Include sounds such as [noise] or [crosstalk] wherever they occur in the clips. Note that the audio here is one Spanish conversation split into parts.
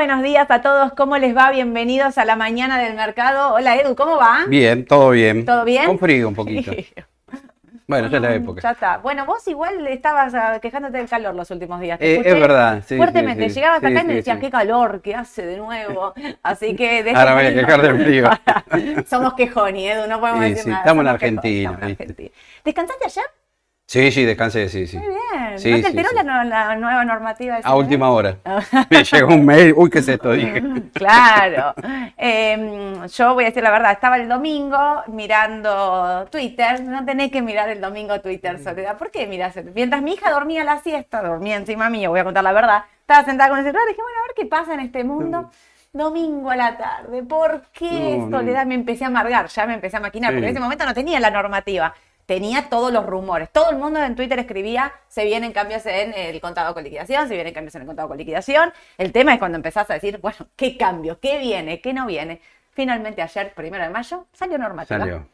Buenos días a todos, ¿cómo les va? Bienvenidos a la mañana del mercado. Hola Edu, ¿cómo va? Bien, todo bien. ¿Todo bien? Con frío un poquito. Bueno, ya es la época. Ya está. Bueno, vos igual estabas ah, quejándote del calor los últimos días. Te Eh, es verdad, sí, Fuertemente. sí, sí. Llegabas acá y me decías, qué calor que hace de nuevo. Así que... de Ahora voy a quejar del frío. [laughs] Somos quejoni, Edu, no podemos decir nada. estamos en Argentina, estamos en. Argentina. ¿Descansaste ayer? Sí, sí, descansé, sí, sí. Muy bien. Sí, ¿No te sí, enteró sí. La, no- la nueva normativa? A última hora. [laughs] Me llegó un mail. Uy, ¿qué es esto? Dije. Claro. Eh, yo voy a decir la verdad, estaba el domingo mirando Twitter. No tenés que mirar el domingo Twitter, Soledad. ¿Por qué mirás? Mientras mi hija dormía la siesta, dormía encima mío, voy a contar la verdad. Estaba sentada con el celular y dije, bueno, a ver qué pasa en este mundo. Domingo a la tarde. ¿Por qué, No, no. Soledad? Me empecé a amargar, ya me empecé a maquinar, porque en ese momento no tenía la normativa. Tenía todos los rumores. Todo el mundo en Twitter escribía, se vienen cambios en el contado con liquidación, se vienen cambios en el contado con liquidación. El tema es cuando empezás a decir, bueno, ¿qué cambio? ¿Qué viene? ¿Qué no viene? Finalmente ayer, primero de mayo, salió normativa. Salió.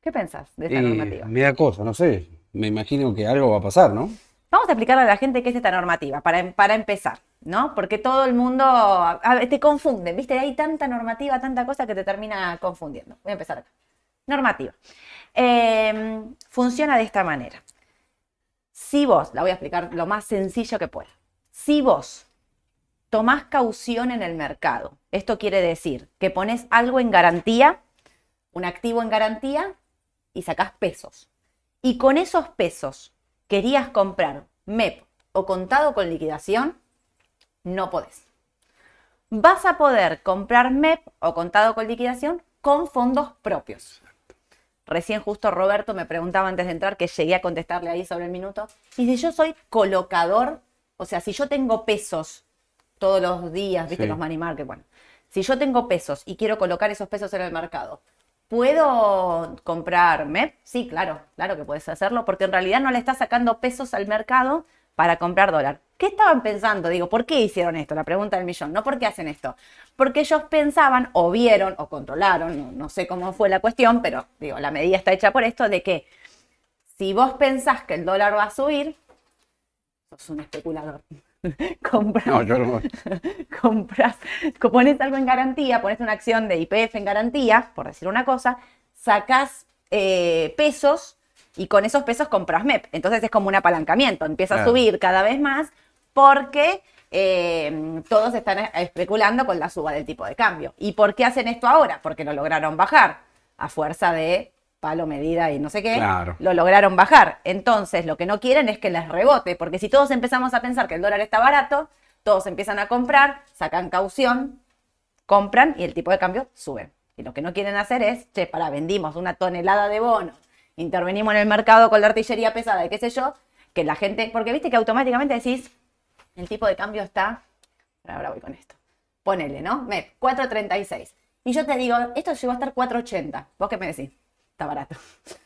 ¿Qué pensás de esta Y normativa? me da cosa, no sé. Me imagino que algo va a pasar, ¿no? Vamos a explicarle a la gente qué es esta normativa, para, para empezar, ¿no? Porque todo el mundo a- a- te confunde, ¿viste? Hay tanta normativa, tanta cosa que te termina confundiendo. Voy a empezar acá. Normativa. Eh, funciona de esta manera. Si vos, la voy a explicar lo más sencillo que pueda. Si vos tomás caución en el mercado, esto quiere decir que pones algo en garantía, un activo en garantía, y sacás pesos. Y con esos pesos querías comprar MEP o contado con liquidación, no podés. Vas a poder comprar MEP o contado con liquidación con fondos propios. Recién justo Roberto me preguntaba antes de entrar que llegué a contestarle ahí sobre el minuto. Y si yo soy colocador, o sea, si yo tengo pesos todos los días, viste Sí. los money market, bueno, si yo tengo pesos y quiero colocar esos pesos en el mercado, ¿puedo comprar MEP? Sí, claro, claro que puedes hacerlo, porque en realidad no le estás sacando pesos al mercado para comprar dólar. ¿Qué estaban pensando? Digo, ¿por qué hicieron esto? La pregunta del millón. No por qué hacen esto. Porque ellos pensaban, o vieron, o controlaron, no, no sé cómo fue la cuestión, pero digo, la medida está hecha por esto, de que si vos pensás que el dólar va a subir, sos un especulador. [laughs] Compras, No, yo no. [laughs] compras, pones algo en garantía, pones una acción de IPF en garantía, por decir una cosa, sacás eh, pesos y con esos pesos compras MEP. Entonces es como un apalancamiento, empieza a subir cada vez más porque eh, todos están especulando con la suba del tipo de cambio. ¿Y por qué hacen esto ahora? Porque lo lograron bajar a fuerza de palo, medida y no sé qué, Claro. lo lograron bajar. Entonces, lo que no quieren es que les rebote, porque si todos empezamos a pensar que el dólar está barato, todos empiezan a comprar, sacan caución, compran y el tipo de cambio sube. Y lo que no quieren hacer es, che, para, vendimos una tonelada de bonos, intervenimos en el mercado con la artillería pesada y qué sé yo, que la gente, porque viste que automáticamente decís, el tipo de cambio está, ahora voy con esto, ponele, ¿no? MEP, 4.36. Y yo te digo, esto llegó a estar 4.80. ¿Vos qué me decís? Está barato.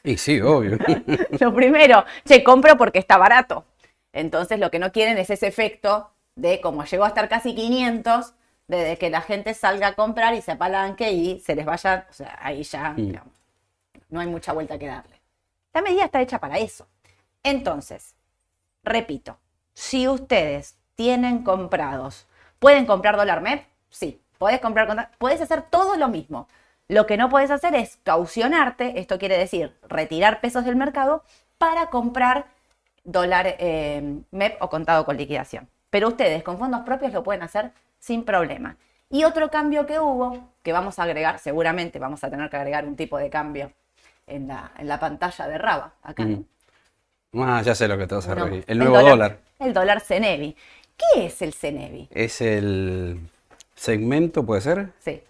Y sí, obvio. [laughs] Lo primero, che, compro porque está barato. Entonces lo que no quieren es ese efecto de como llegó a estar casi 500, de que la gente salga a comprar y se apalanque y se les vaya, o sea, ahí ya, digamos, no hay mucha vuelta que darle. La medida está hecha para eso. Entonces, repito, si ustedes tienen comprados, ¿pueden comprar dólar MEP? Sí, podés comprar, podés hacer todo lo mismo. Lo que no podés hacer es caucionarte, esto quiere decir retirar pesos del mercado para comprar dólar eh, MEP o contado con liquidación. Pero ustedes con fondos propios lo pueden hacer sin problema. Y otro cambio que hubo, que vamos a agregar, seguramente vamos a tener que agregar un tipo de cambio en la, en la pantalla de Raba, acá. Mm. Ah, ya sé lo que te vas a reír. El nuevo dólar. El dólar Cenevi. ¿Qué es el Cenevi? Es el segmento, ¿puede ser? Sí.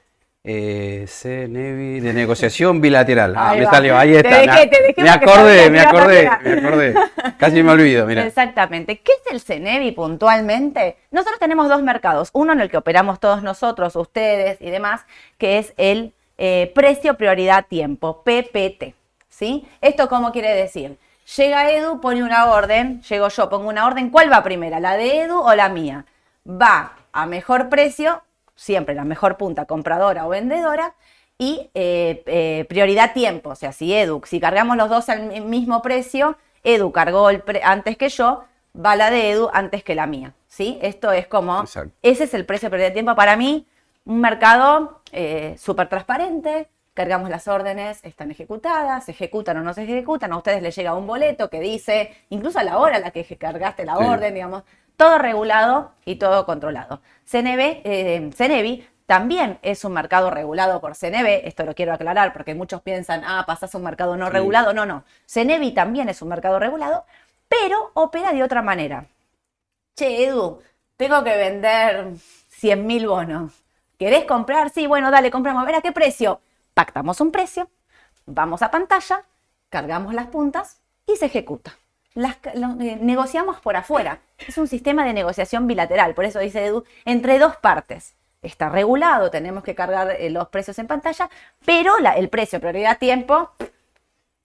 Eh, CNEVI de negociación [laughs] bilateral. Ah, me salió, ahí Te está. dejé, me- te dejé me acordé, me acordé, me acordé. Casi me olvido, mira. Exactamente. ¿Qué es el Cenevi puntualmente? Nosotros tenemos dos mercados. Uno en el que operamos todos nosotros, ustedes y demás, que es el eh, precio prioridad tiempo, PPT. ¿Sí? ¿Esto cómo quiere decir? Llega Edu, pone una orden, llego yo, pongo una orden, ¿cuál va primera? ¿La de Edu o la mía? Va a mejor precio, siempre la mejor punta, compradora o vendedora, y eh, eh, prioridad tiempo, o sea, si Edu, si cargamos los dos al mi- mismo precio, Edu cargó el pre- antes que yo, va la de Edu antes que la mía. ¿sí? Esto es como, Exacto. ese es el precio de tiempo. Para mí, un mercado eh, súper transparente, cargamos las órdenes, están ejecutadas, se ejecutan o no se ejecutan, a ustedes les llega un boleto que dice, incluso a la hora a la que cargaste la Sí. orden, digamos, todo regulado y todo controlado. CNB, eh, Cenevi también es un mercado regulado por CNB, esto lo quiero aclarar porque muchos piensan, ah, pasás a un mercado no Sí. regulado. No, no. Cenevi también es un mercado regulado, pero opera de otra manera. Che, Edu, tengo que vender 100 mil bonos. ¿Querés comprar? Sí, bueno, dale, compramos. A ver, ¿a qué precio? Pactamos un precio, vamos a pantalla, cargamos las puntas y se ejecuta. Eh, negociamos por afuera. Es un sistema de negociación bilateral, por eso dice Edu, entre dos partes. Está regulado, tenemos que cargar eh, los precios en pantalla, pero el precio, prioridad tiempo,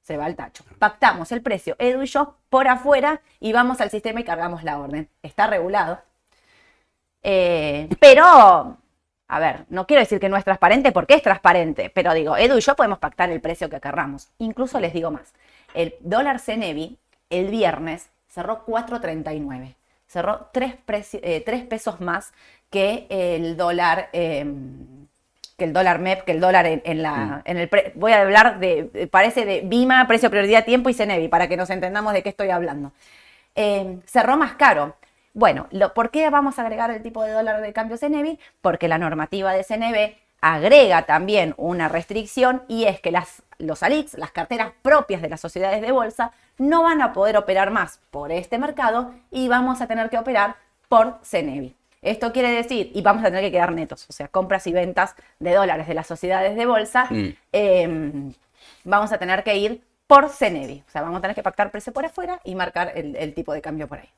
se va al tacho. Pactamos el precio, Edu y yo, por afuera y vamos al sistema y cargamos la orden. Está regulado. Eh, pero, a ver, no quiero decir que no es transparente porque es transparente, pero digo, Edu y yo podemos pactar el precio que querramos. Incluso les digo más. El dólar Cenevi el viernes cerró 4.39. Cerró 3, pesos más que el dólar. eh, que el dólar MEP, que el dólar en, en la, en el pre- voy a hablar de, de- parece de Bima, precio, prioridad, tiempo y Cenevi, para que nos entendamos de qué estoy hablando. Eh, cerró más caro. Bueno, lo- ¿por qué vamos a agregar el tipo de dólar de cambio Cenevi? Porque la normativa de CNB agrega también una restricción y es que las, los ALICs, las carteras propias de las sociedades de bolsa, no van a poder operar más por este mercado y vamos a tener que operar por Cenevi. Esto quiere decir, y vamos a tener que quedar netos, o sea, compras y ventas de dólares de las sociedades de bolsa, Mm. eh, vamos a tener que ir por Cenevi. O sea, vamos a tener que pactar precio por afuera y marcar el, el tipo de cambio por ahí.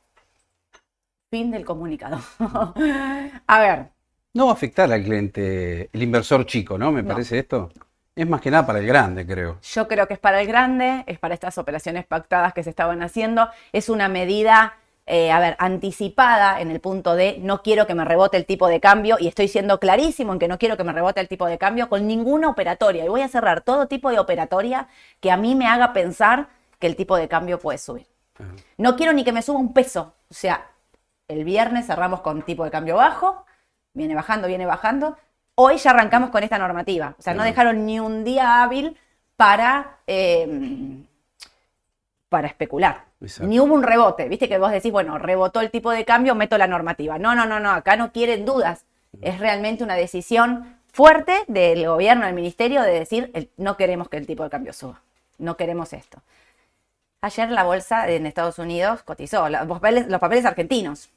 Fin del comunicado. [laughs] a ver, No va a afectar al cliente, el inversor chico, ¿no? Me No. parece esto. Es más que nada para el grande, creo. yo creo que es para el grande, es para estas operaciones pactadas que se estaban haciendo. Es una medida, eh, a ver, anticipada en el punto de no quiero que me rebote el tipo de cambio y estoy siendo clarísimo en que no quiero que me rebote el tipo de cambio con ninguna operatoria. Y voy a cerrar todo tipo de operatoria que a mí me haga pensar que el tipo de cambio puede subir. Ajá. No quiero ni que me suba un peso. O sea, el viernes cerramos con tipo de cambio bajo, viene bajando, viene bajando. Hoy ya arrancamos con esta normativa. O sea, no dejaron ni un día hábil para, eh, para especular. Exacto. Ni hubo un rebote. Viste que vos decís, bueno, rebotó el tipo de cambio, meto la normativa. No, no, no, no. Acá no quieren dudas. Es realmente una decisión fuerte del gobierno, del ministerio, de decir, el- no queremos que el tipo de cambio suba. No queremos esto. Ayer la bolsa en Estados Unidos cotizó la- los papeles, los papeles argentinos.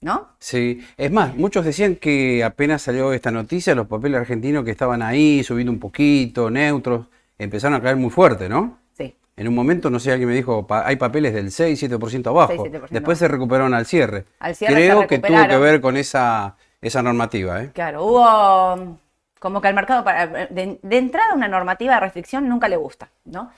¿No? Sí, es más, muchos decían que apenas salió esta noticia, los papeles argentinos que estaban ahí, subiendo un poquito, neutros, empezaron a caer muy fuerte, ¿no? Sí. En un momento, no sé, alguien me dijo, pa- hay papeles del 6-7% abajo. 6-7% Después se recuperaron al cierre. Al cierre Creo que tuvo que ver con esa, esa normativa, ¿eh? Claro, hubo como que al mercado, para, de, de entrada, una normativa de restricción nunca le gusta, ¿no?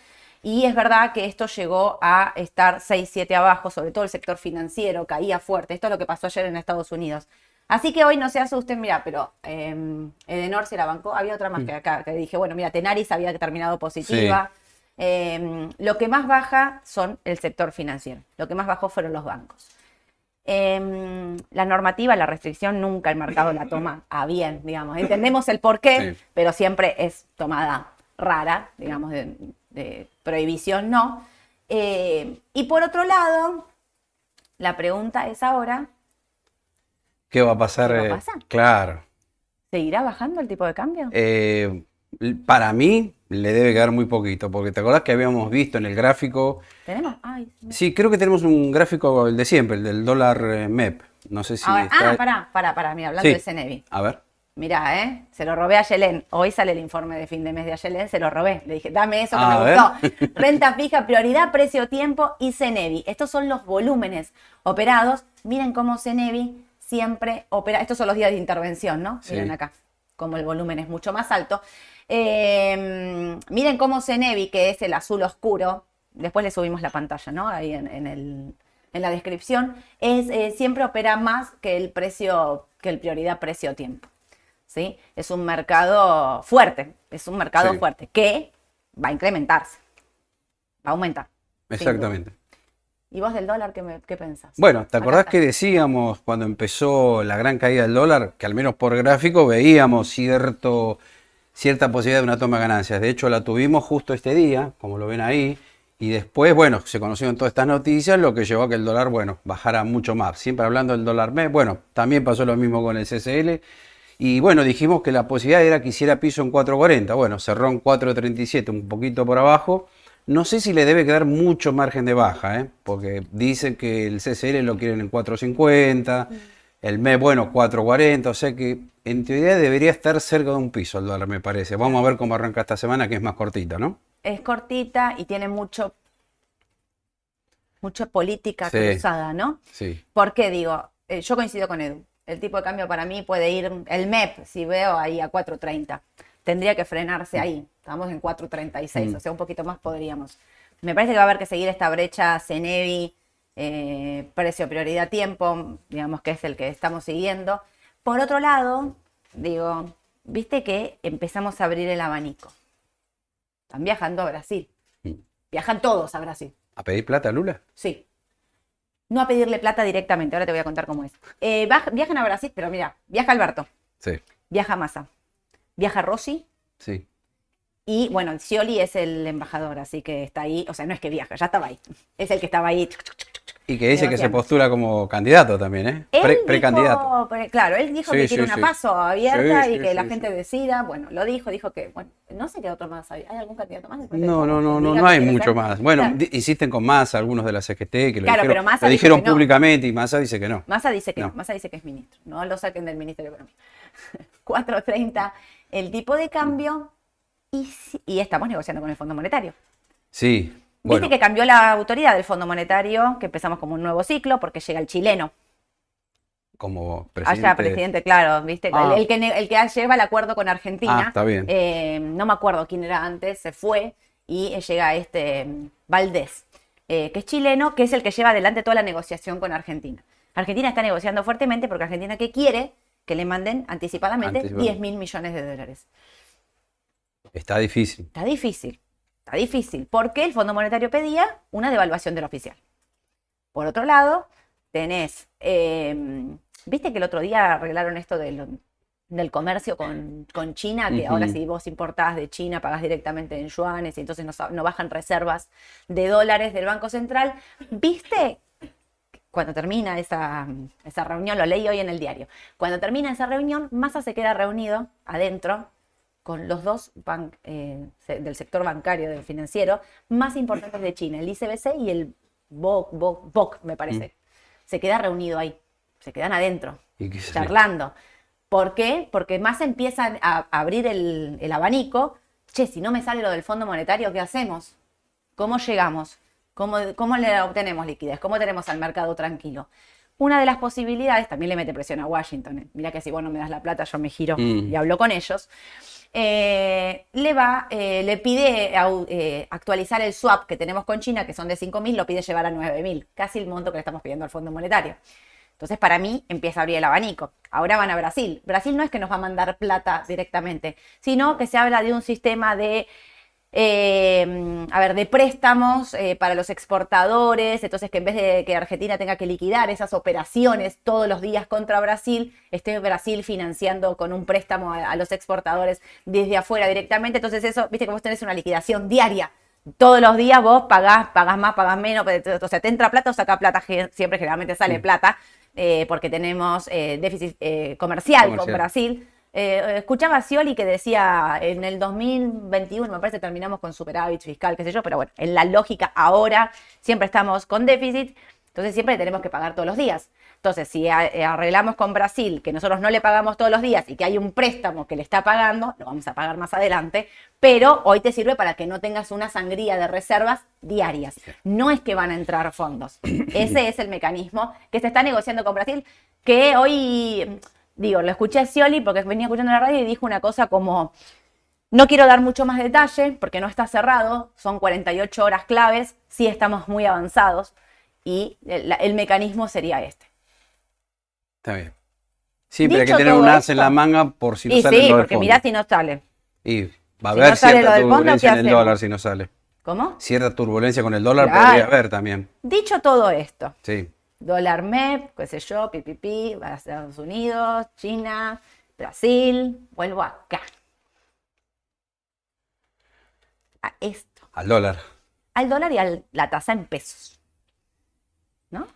Y es verdad que esto llegó a estar 6, 7 abajo, sobre todo el sector financiero, caía fuerte. Esto es lo que pasó ayer en Estados Unidos. Así que hoy no se asusten, mira, pero eh, Edenor se la bancó. Había otra más que acá, que dije, bueno, mira, Tenaris había terminado positiva. Eh, lo que más baja son el sector financiero. Lo que más bajó fueron los bancos. Eh, la normativa, la restricción, nunca el mercado la toma [laughs] a bien, digamos. Entendemos el porqué, Sí. pero siempre es tomada rara, digamos, de, de prohibición no. Eh, y por otro lado, la pregunta es ahora, ¿Qué va a pasar? ¿Qué va a eh? pasar? Claro. ¿seguirá bajando el tipo de cambio? Eh, para mí le debe quedar muy poquito, porque te acordás que habíamos visto en el gráfico, ¿Tenemos? Ay, sí, creo que tenemos un gráfico, el de siempre, el del dólar eh, MEP. No sé si Ahora- está... ah, pará, pará, pará, mira, hablando Sí. de Cenevi. A ver. Mirá, ¿eh? Se lo robé a Yelén. Hoy sale el informe de fin de mes de Yelén, se lo robé. Le dije, dame eso que A me ver. gustó. Renta fija, prioridad, precio, tiempo y Cenevi. Estos son los volúmenes operados. Miren cómo Cenevi siempre opera. Estos son los días de intervención, ¿no? Sí. Miren acá, como el volumen es mucho más alto. Eh, miren cómo Cenevi, que es el azul oscuro, después le subimos la pantalla, ¿no? Ahí en, en el- en la descripción, es, eh, siempre opera más que el precio, que el prioridad precio-tiempo. ¿Sí? Es un mercado fuerte, es un mercado Sí. fuerte que va a incrementarse, va a aumentar. Exactamente. ¿Y vos del dólar qué, me- qué pensás? Bueno, ¿te acordás que decíamos cuando empezó la gran caída del dólar, que al menos por gráfico veíamos cierto, cierta posibilidad de una toma de ganancias? De hecho, la tuvimos justo este día, como lo ven ahí, y después, bueno, se conocieron todas estas noticias, lo que llevó a que el dólar, bueno, bajara mucho más. Siempre hablando del dólar mes, bueno, también pasó lo mismo con el CCL. Y bueno, dijimos que la posibilidad era que hiciera piso en 4.40. Bueno, cerró en 4.37, un poquito por abajo. No sé si le debe quedar mucho margen de baja, ¿eh? porque dicen que el CCL lo quieren en 4.50, el MEP, bueno, 4.40, o sea que en teoría debería estar cerca de un piso el dólar, me parece. Vamos a ver cómo arranca esta semana, que es más cortita, ¿no? Es cortita y tiene mucho, mucha política Sí. cruzada, ¿no? Sí. ¿Por qué digo? Eh, yo coincido con Edu. El tipo de cambio para mí puede ir, el MEP, si veo ahí a 4.30, tendría que frenarse ahí. Estamos en 4.36, Mm. o sea, un poquito más podríamos. Me parece que va a haber que seguir esta brecha Cenevi, eh, precio, prioridad, tiempo, digamos que es el que estamos siguiendo. Por otro lado, digo, viste que empezamos a abrir el abanico. Están viajando a Brasil. Mm. Viajan todos a Brasil. ¿A pedir plata, Lula? Sí. No a pedirle plata directamente, ahora te voy a contar cómo es. Eh, viajan a Brasil, pero mira, viaja Alberto, Sí, viaja Massa, viaja Rossi sí. y bueno, Scioli es el embajador, así que está ahí, o sea, no es que viaja, ya estaba ahí. Es el que estaba ahí. Y que dice que se postula como candidato también, ¿eh? Pre- precandidato. pre- claro, él dijo Sí, que sí, quiere una paso abierta y que la gente decida. Bueno, lo dijo, dijo que, bueno, no sé qué otro más hay. ¿Hay algún candidato más? Después No, no, no, no, no hay mucho más. Bueno, Claro. insisten con Massa, algunos de la CGT, que lo Claro, dijeron, pero Massa lo dijeron que no. públicamente y Massa dice que no. Massa dice que No. no. Massa dice que es ministro. No lo saquen del Ministerio de Economía. [laughs] 4.30 el tipo de cambio y, y estamos negociando con el Fondo Monetario. Sí, Viste que cambió la autoridad del Fondo Monetario, que empezamos como un nuevo ciclo porque llega el chileno. como presidente. Allá, presidente, claro, viste, Ah. el, el que, el que lleva el acuerdo con Argentina. Ah, está bien. eh, no me acuerdo quién era antes, se fue y llega este mm, Valdés, eh, que es chileno, que es el que lleva adelante toda la negociación con Argentina. Argentina está negociando fuertemente porque Argentina que quiere que le manden anticipadamente Anticipadamente. 10 mil millones de dólares. Está difícil. Está difícil, está difícil, porque el Fondo Monetario pedía una devaluación del oficial. Por otro lado, tenés, eh, viste que el otro día arreglaron esto del, del comercio con, con China, que ahora si vos importás de China pagás directamente en yuanes y entonces no, no bajan reservas de dólares del Banco Central. ¿Viste? Cuando termina esa, esa reunión, lo leí hoy en el diario, cuando termina esa reunión, Massa se queda reunido adentro con los dos eh, del sector bancario, del financiero, más importantes de China, el ICBC y el BOC, BOC, BOC, me parece. Se queda reunido ahí, se quedan adentro, ¿Y qué se- charlando. ¿Por qué? Porque más empiezan a abrir el, el abanico. Che, si no me sale lo del Fondo Monetario, ¿qué hacemos? ¿Cómo llegamos? ¿Cómo, cómo le obtenemos liquidez? ¿Cómo tenemos al mercado tranquilo? Una de las posibilidades, también le mete presión a Washington. eh. Mira que si vos no me das la plata, yo me giro Mm. y hablo con ellos. Eh, le va, eh, le pide eh, actualizar el swap que tenemos con China, que son de 5.000, lo pide llevar a 9.000, casi el monto que le estamos pidiendo al Fondo Monetario. Entonces, para mí, empieza a abrir el abanico. Ahora van a Brasil. Brasil no es que nos va a mandar plata directamente, sino que se habla de un sistema de, eh, a ver, de préstamos eh, para los exportadores. Entonces, que en vez de que Argentina tenga que liquidar esas operaciones todos los días contra Brasil, esté Brasil financiando con un préstamo a, a los exportadores desde afuera directamente. Entonces, eso, viste que vos tenés una liquidación diaria. Todos los días vos pagás, pagás más, pagás menos, pero, o sea, te entra plata o saca plata, siempre generalmente sale plata, eh, porque tenemos eh, déficit eh, comercial, con. Brasil. Eh, escuchaba a Scioli que decía en el 2021, me parece, terminamos con superávit fiscal, qué sé yo, pero bueno, en la lógica ahora siempre estamos con déficit, entonces siempre tenemos que pagar todos los días. Entonces, si eh, arreglamos con Brasil que nosotros no le pagamos todos los días y que hay un préstamo que le está pagando, lo vamos a pagar más adelante, pero hoy te sirve para que no tengas una sangría de reservas diarias. No es que van a entrar fondos. [coughs] Ese es el mecanismo que se está negociando con Brasil, que hoy, digo, lo escuché a Scioli porque venía escuchando la radio y dijo una cosa como, no quiero dar mucho más detalle porque no está cerrado, son 48 horas claves, sí estamos muy avanzados y el, el mecanismo sería este. Está bien. Siempre hay que Dicho tener un as en la manga por si no y sale sí, lo del porque fondo. mirá si no sale. Y va a si haber no cierta fondo, turbulencia ¿qué en el dólar si no sale. ¿Cómo? Cierta turbulencia con el dólar Claro. podría haber también. Dicho todo esto, Sí. Dólar MEP, qué sé yo, pipipi, va a Estados Unidos, China, Brasil, vuelvo acá. A esto, Al dólar. al dólar y a la tasa en pesos. ¿No?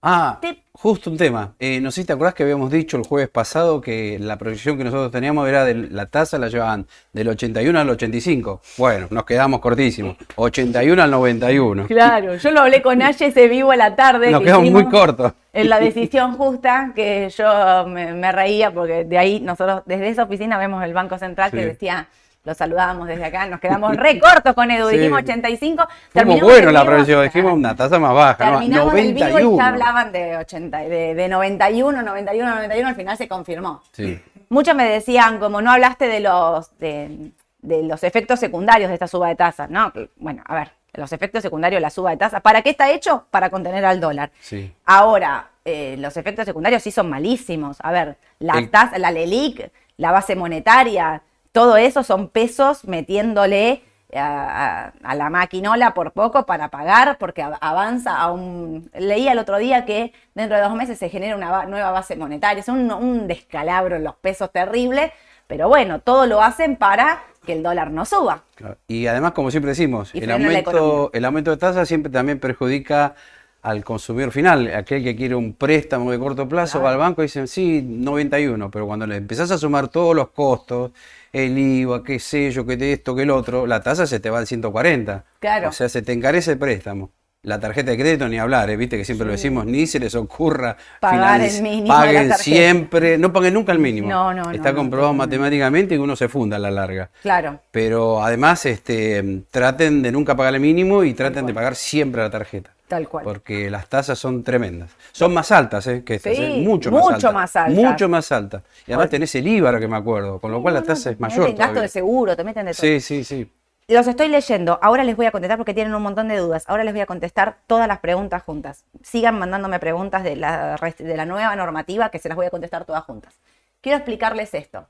Ah, Te- justo un tema. Eh, no sé si te acordás que habíamos dicho el jueves pasado que la proyección que nosotros teníamos era de la tasa la llevaban del 81 al 85. Bueno, nos quedamos cortísimos. 81 al 91. Claro, yo lo hablé con Aye ese vivo a la tarde. Nos que quedamos muy cortos. En la decisión justa, que yo me, me reía porque de ahí nosotros, desde esa oficina vemos el Banco Central que Sí. decía, lo saludábamos desde acá, nos quedamos re cortos con Edu, [laughs] Sí. dijimos 85. Fuimos el la proyección, dijimos una tasa más baja. Terminamos el vivo y 91. ya hablaban de 80, de, de 91, 91, 91, al final se confirmó. Sí. Muchos me decían, como no hablaste de los, de, de los efectos secundarios de esta suba de tasas, ¿no? Bueno, a ver, los efectos secundarios de la suba de tasas, ¿para qué está hecho? Para contener al dólar. Sí. Ahora, eh, los efectos secundarios sí son malísimos. A ver, la El- tasa, la LELIC, la base monetaria, todo eso son pesos metiéndole a, a- a la maquinola por poco para pagar, porque av- avanza a un... Leía el otro día que dentro de dos meses se genera una nueva base monetaria. Es un, un descalabro en los pesos terrible, pero bueno, todo lo hacen para que el dólar no suba. Claro. Y además, como siempre decimos, el aumento, el aumento de tasa siempre también perjudica al consumidor final, aquel que quiere un préstamo de corto plazo, va al banco y dicen, sí, 91, pero cuando le empezás a sumar todos los costos, el IVA, qué sé yo, que de esto, que el otro, la tasa se te va al 140. Claro. O sea, se te encarece el préstamo. La tarjeta de crédito ni hablar, ¿eh? viste que siempre lo decimos, ni se les ocurra Pagar el mínimo Paguen siempre, no paguen nunca el mínimo. No, no, no, Está no, comprobado totalmente. matemáticamente que uno se funda a la larga. Claro. Pero además, este, traten de nunca pagar el mínimo y traten de pagar siempre la tarjeta. Tal cual. Porque las tasas son tremendas. Son más altas ¿eh? que estas, Sí, ¿eh? mucho, más mucho altas. más altas. Mucho más altas. Y además tenés el IVA, que me acuerdo, con lo cual la tasa es mayor. meten gasto de seguro, te meten de todo. Sí, sí, sí. Los estoy leyendo. Ahora les voy a contestar porque tienen un montón de dudas. Ahora les voy a contestar todas las preguntas juntas. Sigan mandándome preguntas de la, de la nueva normativa que se las voy a contestar todas juntas. Quiero explicarles esto.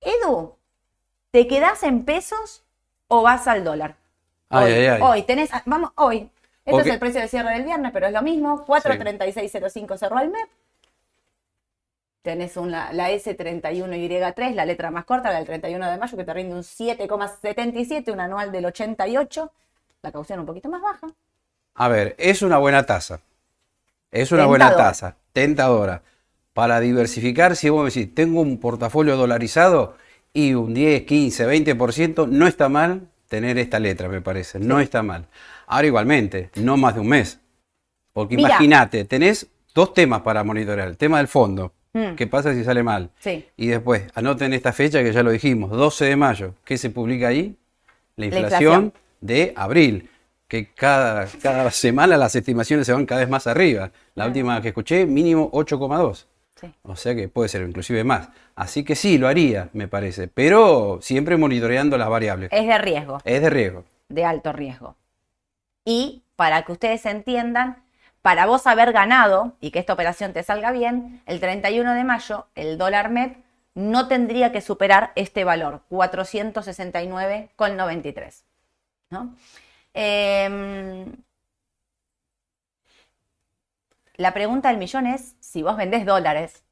Edu, ¿te quedás en pesos o vas al dólar? Ay, hoy, ay, ay. hoy tenés, ah, vamos, hoy. Esto Ok. es el precio de cierre del viernes, pero es lo mismo. 43605 cerró el MEP. Tenés una, la S31Y3, la letra más corta, la del 31 de mayo, que te rinde un 7,77, un anual del 88, la caución un poquito más baja. A ver, es una buena tasa. Es una buena Tentadora. tasa. Tentadora. Para diversificar, si vos me decís, tengo un portafolio dolarizado y un 10, 15, 20%, no está mal tener esta letra, me parece. No está mal. Ahora igualmente, no más de un mes. Porque imagínate, tenés dos temas para monitorear. El tema del fondo. Mm. ¿Qué pasa si sale mal? Sí. Y después, anoten esta fecha que ya lo dijimos, 12 de mayo. ¿Qué se publica ahí? La La inflación, inflación. de abril. Que cada, cada [laughs] semana las estimaciones se van cada vez más arriba. La última que escuché, mínimo 8,2. Sí. O sea que puede ser inclusive más. Así que sí, lo haría, me parece. Pero siempre monitoreando las variables. Es de riesgo, Es de riesgo. de alto riesgo. Y para que ustedes entiendan, para vos haber ganado y que esta operación te salga bien, el 31 de mayo el dólar MEP no tendría que superar este valor, 469,93. ¿no? Em, la pregunta del millón es si vos vendés dólares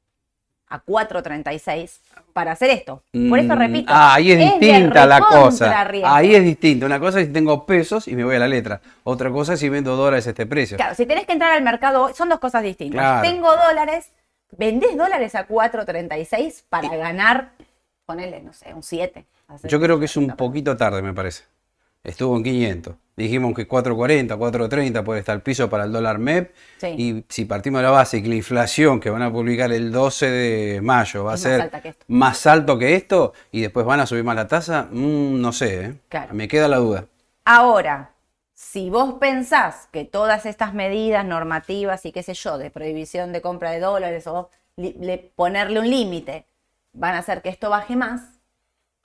a 4.36 para hacer esto. Por eso Mm, repito. ah, ahí es, distinta la cosa. riesgo. Ahí es distinto. Una cosa es si tengo pesos y me voy a la letra. Otra cosa es si vendo dólares a este precio. Claro, si tenés que entrar al mercado, son dos cosas distintas. Claro. Tengo dólares, vendés dólares a 4.36 para ganar, ponele, no sé, un 7. hacer Yo creo que es un 50%. poquito tarde, me parece. Estuvo en 500. Dijimos que 4.40, 4.30 puede estar el piso para el dólar MEP. Sí. Y si partimos de la base que la inflación que van a publicar el 12 de mayo va a Es más ser esto. más alto que esto y después van a subir más la tasa, mm, no sé. ¿eh? Claro. Me queda la duda. Ahora, si vos pensás que todas estas medidas normativas y qué sé yo, de prohibición de compra de dólares o le- ponerle un límite, van a hacer que esto baje más,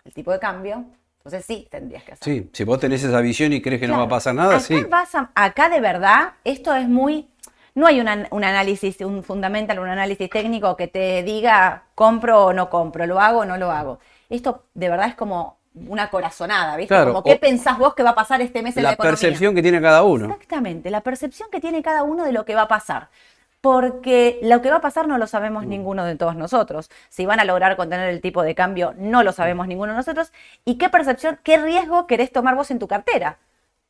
el tipo de cambio, entonces sí tendrías que hacerlo. Sí, si vos tenés esa visión y crees que no va a pasar nada, acá sí. vas a- acá de verdad, esto es muy. No hay una- un análisis, un fundamental, un análisis técnico que te diga compro o no compro, lo hago o no lo hago. Esto de verdad es como una corazonada, ¿viste? Claro, Como qué pensás vos que va a pasar este mes en la, La economía. percepción que tiene cada uno. Exactamente, la percepción que tiene cada uno de lo que va a pasar. Porque lo que va a pasar no lo sabemos Mm. ninguno de todos nosotros. Si van a lograr contener el tipo de cambio, no lo sabemos ninguno de nosotros. ¿Y qué percepción, qué riesgo querés tomar vos en tu cartera?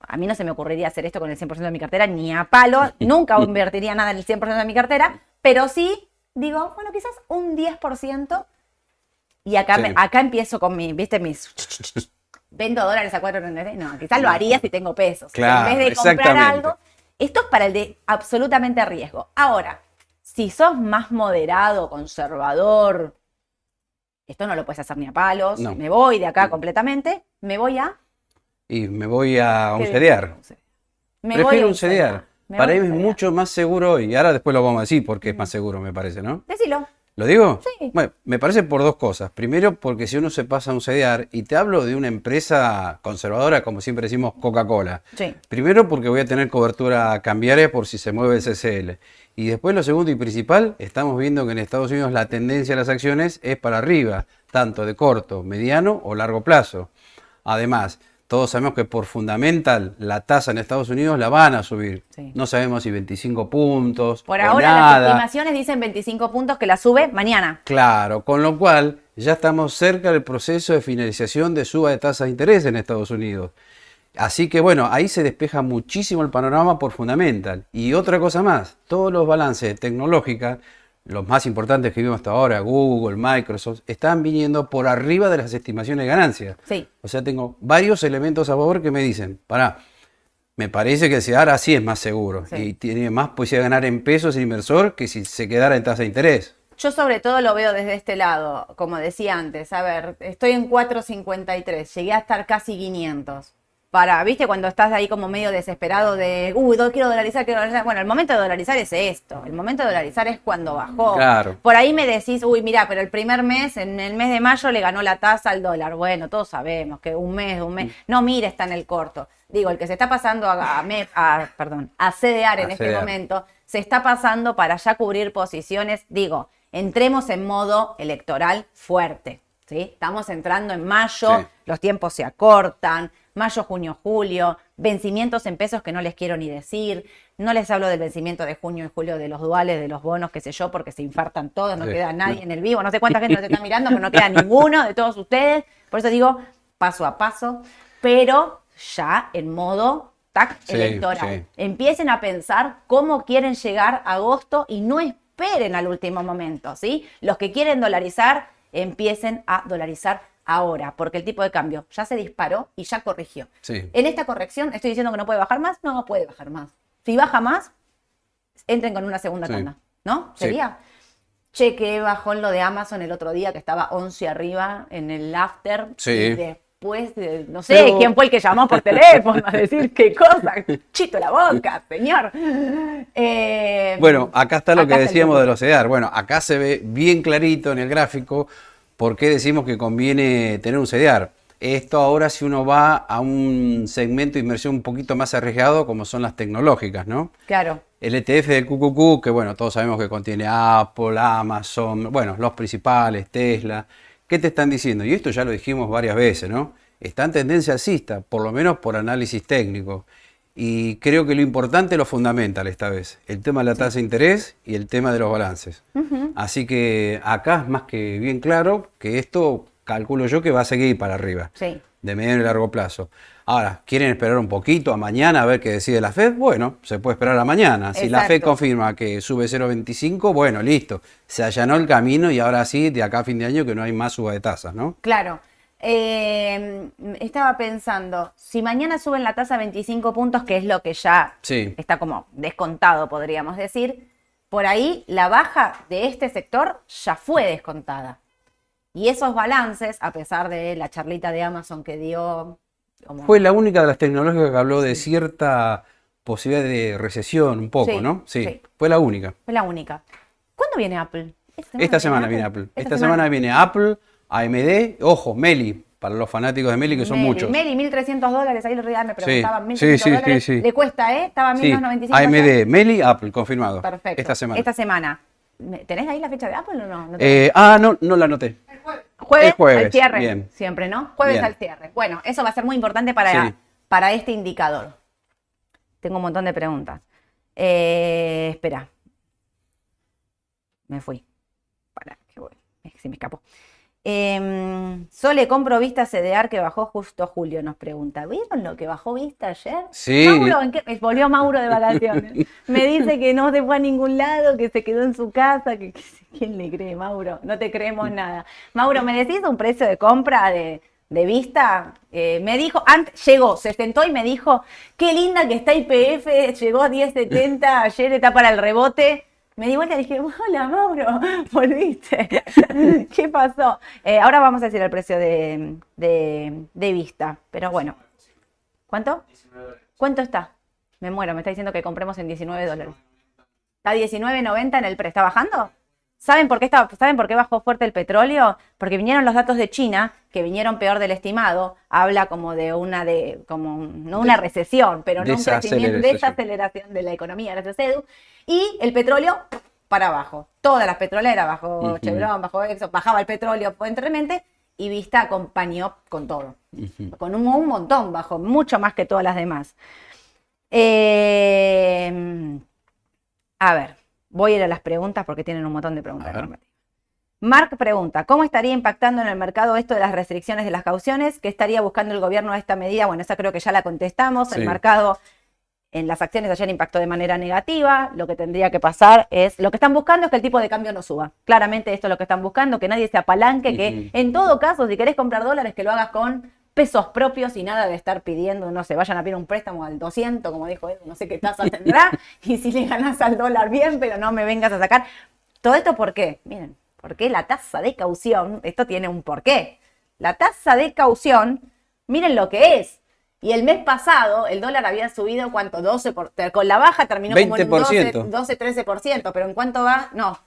A mí no se me ocurriría hacer esto con el 100% de mi cartera, ni a palo. [laughs] Nunca invertiría nada en el 100% de mi cartera. Pero sí, digo, bueno, quizás un 10%. Y acá, Sí. me- acá empiezo con mi, viste, mis... [laughs] Vendo dólares a 4.33. No, quizás lo haría si tengo pesos. Claro, en vez de comprar algo, esto es para el de absolutamente riesgo. Ahora, si sos más moderado, conservador, esto no lo puedes hacer ni a palos, No. me voy de acá completamente, me voy a... Y me voy a un ¿qué CDR. digo? Me voy Prefiero un CDR. Me Para voy mí es un mucho más seguro y ahora después lo vamos a decir porque es más seguro, me parece, ¿no? Decilo. ¿Lo digo? Sí. Bueno, me parece por dos cosas. Primero, porque si uno se pasa a un CDR, y te hablo de una empresa conservadora, como siempre decimos, Coca-Cola. Sí. Primero, porque voy a tener cobertura cambiaria por si se mueve el CCL. Y después, lo segundo y principal, estamos viendo que en Estados Unidos la tendencia de las acciones es para arriba, tanto de corto, mediano o largo plazo. Además, todos sabemos que por fundamental la tasa en Estados Unidos la van a subir. Sí. No sabemos si 25 puntos. Por o ahora las estimaciones dicen 25 puntos que la sube mañana. Claro, con lo cual ya estamos cerca del proceso de finalización de suba de tasas de interés en Estados Unidos. Así que bueno, ahí se despeja muchísimo el panorama por fundamental. Y otra cosa más, todos los balances de tecnológica, los más importantes que vimos hasta ahora, Google, Microsoft, están viniendo por arriba de las estimaciones de ganancias. Sí. O sea, tengo varios elementos a favor que me dicen, pará, me parece que el CEDAR así es más seguro Sí. y tiene más posibilidad de ganar en pesos el inversor que si se quedara en tasa de interés. Yo sobre todo lo veo desde este lado, como decía antes, a ver, estoy en 4.53, llegué a estar casi 500. Para, viste, cuando estás ahí como medio desesperado de, uy, quiero dolarizar, quiero dolarizar. Bueno, el momento de dolarizar es esto, el momento de dolarizar es cuando bajó. Claro. Por ahí me decís, uy, mira, pero el primer mes, en el mes de mayo le ganó la tasa al dólar. Bueno, todos sabemos que un mes, un Mm. mes. No, mire, está en el corto. Digo, el que se está pasando a, a a- perdón, a CDR en A este CDR. momento, se está pasando para ya cubrir posiciones. Digo, entremos en modo electoral fuerte. ¿sí? Estamos entrando en mayo, Sí. los tiempos se acortan, mayo, junio, julio, vencimientos en pesos que no les quiero ni decir. No les hablo del vencimiento de junio y julio de los duales, de los bonos, qué sé yo, porque se infartan todos, no Sí. queda nadie en el vivo. No sé cuánta gente nos está mirando, pero no queda [laughs] ninguno de todos ustedes. Por eso digo, paso a paso, pero ya en modo tac Sí, electoral. sí. Empiecen a pensar cómo quieren llegar a agosto y no esperen al último momento, ¿sí? Los que quieren dolarizar, empiecen a dolarizar ahora, porque el tipo de cambio ya se disparó y ya corrigió. Sí. En esta corrección, ¿estoy diciendo que no puede bajar más? No, puede bajar más. Si baja más, entren con una segunda Sí. tanda, ¿no? ¿Sería? Che, que bajó en lo de Amazon el otro día, que estaba 11 arriba en el after. Sí. Y después, de- no sé Pero- quién fue el que llamó por [laughs] teléfono a decir qué cosa. Chito la boca, señor. Eh, Bueno, acá está lo acá que decíamos de los CEDAR. Bueno, acá se ve bien clarito en el gráfico por qué decimos que conviene tener un CEDAR. Esto ahora si uno va a un segmento de inversión un poquito más arriesgado como son las tecnológicas, ¿no? Claro. El ETF del QQQ, que bueno, todos sabemos que contiene Apple, Amazon, bueno, los principales, Tesla. ¿Qué te están diciendo? Y esto ya lo dijimos varias veces, ¿no? Está en tendencia alcista, por lo menos por análisis técnico. Y creo que lo importante es lo fundamental esta vez, el tema de la tasa de interés y el tema de los balances. Así que acá es más que bien claro que esto calculo yo que va a seguir para arriba Sí. de mediano y largo plazo. Ahora, ¿quieren esperar un poquito a mañana a ver qué decide la Fed? Bueno, se puede esperar a mañana. Si la Fed confirma que sube 0,25, bueno, listo. Se allanó el camino y ahora sí, de acá a fin de año, que no hay más suba de tasas, ¿no? Claro. Eh, estaba pensando, si mañana suben la tasa 25 puntos, que es lo que ya Sí. está como descontado, podríamos decir, por ahí la baja de este sector ya fue descontada. Y esos balances, a pesar de la charlita de Amazon que dio... como- Fue la única de las tecnológicas que habló de cierta posibilidad de recesión, un poco, Sí, ¿no? Sí, sí. fue la única. fue la única. ¿Cuándo viene Apple? Esta semana viene Apple. Esta semana viene Apple, AMD, ojo, Meli, para los fanáticos de Meli, que son Meli, muchos. Meli, 1.300 dólares, ahí el día me Sí, preguntaban, sí, 1.300 sí, dólares, sí, sí. le cuesta, ¿eh? Estaba a Sí, 1.995. ya. AMD, Meli, Apple, confirmado. Perfecto. Esta semana. Esta semana. ¿Tenés ahí la fecha de Apple o no? Eh, ah, no, no la anoté. jueves, El jueves, al cierre, bien. siempre, ¿no? Jueves Bien. al cierre. Bueno, eso va a ser muy importante para, para este indicador. Tengo un montón de preguntas. Eh, espera. Me fui. Para, que voy. Se me escapó. Em, Sole, compro Vista CDR que bajó justo Julio, nos pregunta. ¿Vieron lo que bajó Vista ayer? Sí. Mauro, ¿en qué- eh, Volvió Mauro de vacaciones. [laughs] Me dice que no se fue a ningún lado, que se quedó en su casa. Que, que- ¿Quién le cree, Mauro? No te creemos nada. Mauro, ¿me decís un precio de compra de, de Vista? Eh, me dijo, antes, llegó, se sentó y me dijo, qué linda que está IPF, llegó a 10.70, ayer está para el rebote. Me di vuelta y dije, hola Mauro, [laughs] volviste. [laughs] ¿Qué pasó? Eh, ahora vamos a decir el precio de, de- de vista, pero bueno. ¿Cuánto? ¿Cuánto está? Me muero, me está diciendo que compremos en 19 dólares. ¿Está 19.90 en el pre? ¿Está bajando? ¿Saben por, qué ¿Saben por qué bajó fuerte el petróleo? Porque vinieron los datos de China, que vinieron peor del estimado. Habla como de una, de, como, no una recesión, pero no un crecimiento, Desaceleración. de la economía, gracias a Edu. Y el petróleo para abajo. Todas las petroleras, bajo. Chevron, bajo Exxon, bajaba el petróleo y Vista acompañó con todo. Con un, un montón bajo, mucho más que todas las demás. Eh, a ver, voy a ir a las preguntas porque tienen un montón de preguntas. Normativas. Mark pregunta, ¿cómo estaría impactando en el mercado esto de las restricciones de las cauciones? ¿Qué estaría buscando el gobierno a esta medida? Bueno, esa creo que ya la contestamos. El mercado en las acciones ayer impactó de manera negativa. Lo que tendría que pasar es, lo que están buscando es que el tipo de cambio no suba. Claramente esto es lo que están buscando, que nadie se apalanque, que en todo caso, si querés comprar dólares, que lo hagas con pesos propios y nada de estar pidiendo, no sé, vayan a pedir un préstamo al 200, como dijo él, no sé qué tasa [laughs] tendrá, y si le ganas al dólar bien, pero no me vengas a sacar. Todo esto, ¿por qué? Miren, porque la tasa de caución, esto tiene un porqué. La tasa de caución, miren lo que es. Y el mes pasado el dólar había subido, ¿cuánto? 12%. Por, con la baja terminó como en un 12, 20%. 12-13%, pero ¿en cuánto va? No,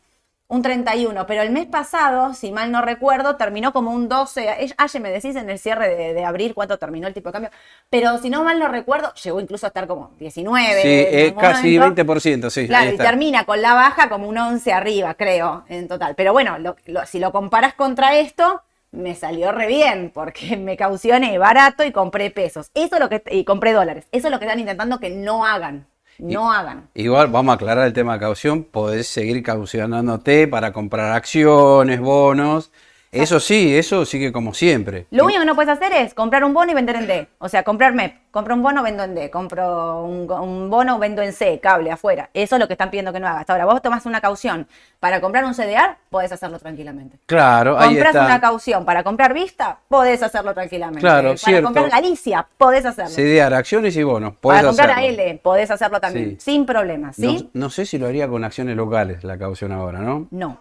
un 31%. Pero el mes pasado, si mal no recuerdo, terminó como un 12%. Eh, Ayer me decís en el cierre de, de abril cuánto terminó el tipo de cambio. Pero si no mal no recuerdo, llegó incluso a estar como 19%. Sí, en eh, casi momento. 20%, sí. Claro, y termina con la baja como un 11 arriba, creo, en total. Pero bueno, lo- lo- si lo comparas contra esto, me salió re bien, porque [laughs] me caucioné barato y compré pesos. Eso es lo que, y compré dólares. Eso es lo que están intentando que no hagan. No hagan. Igual vamos a aclarar el tema de caución. Podés seguir caucionándote para comprar acciones, bonos. Eso sí, eso sigue como siempre. Lo único que no puedes hacer es comprar un bono y vender en D. O sea, comprar MEP. Compro un bono, vendo en D. Compro un, un bono, vendo en C, cable, afuera. Eso es lo que están pidiendo que no hagas. Ahora, vos tomás una caución para comprar un CDR, podés hacerlo tranquilamente. Claro, ahí Compras está. una caución para comprar Vista, podés hacerlo tranquilamente. Claro, para cierto. comprar Galicia, podés hacerlo. CDR, acciones y bonos. Podés para comprar hacerlo. AL, podés hacerlo también, Sí. sin problemas, ¿sí? No, no sé si lo haría con acciones locales la caución ahora, ¿no? No.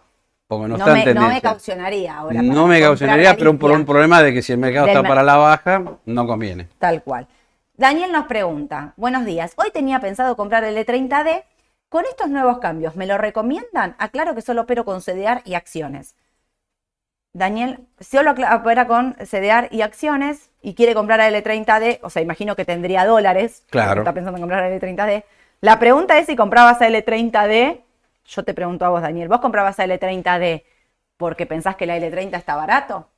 Porque no, No, está en me, no me caucionaría ahora. No me caucionaría, pero por un problema de que si el mercado está para la baja, no conviene. Tal cual. Daniel nos pregunta, buenos días, hoy tenía pensado comprar el E30D. Con estos nuevos cambios, ¿me lo recomiendan? Aclaro que solo opero con CDR y acciones. Daniel solo acla- opera con CDR y acciones y quiere comprar el L30D, o sea, imagino que tendría dólares. Claro. Está pensando en comprar el L30D. La pregunta es si comprabas el L30D. Yo te pregunto a vos, Daniel, ¿vos comprabas el L30D porque pensás que la L30 está barato?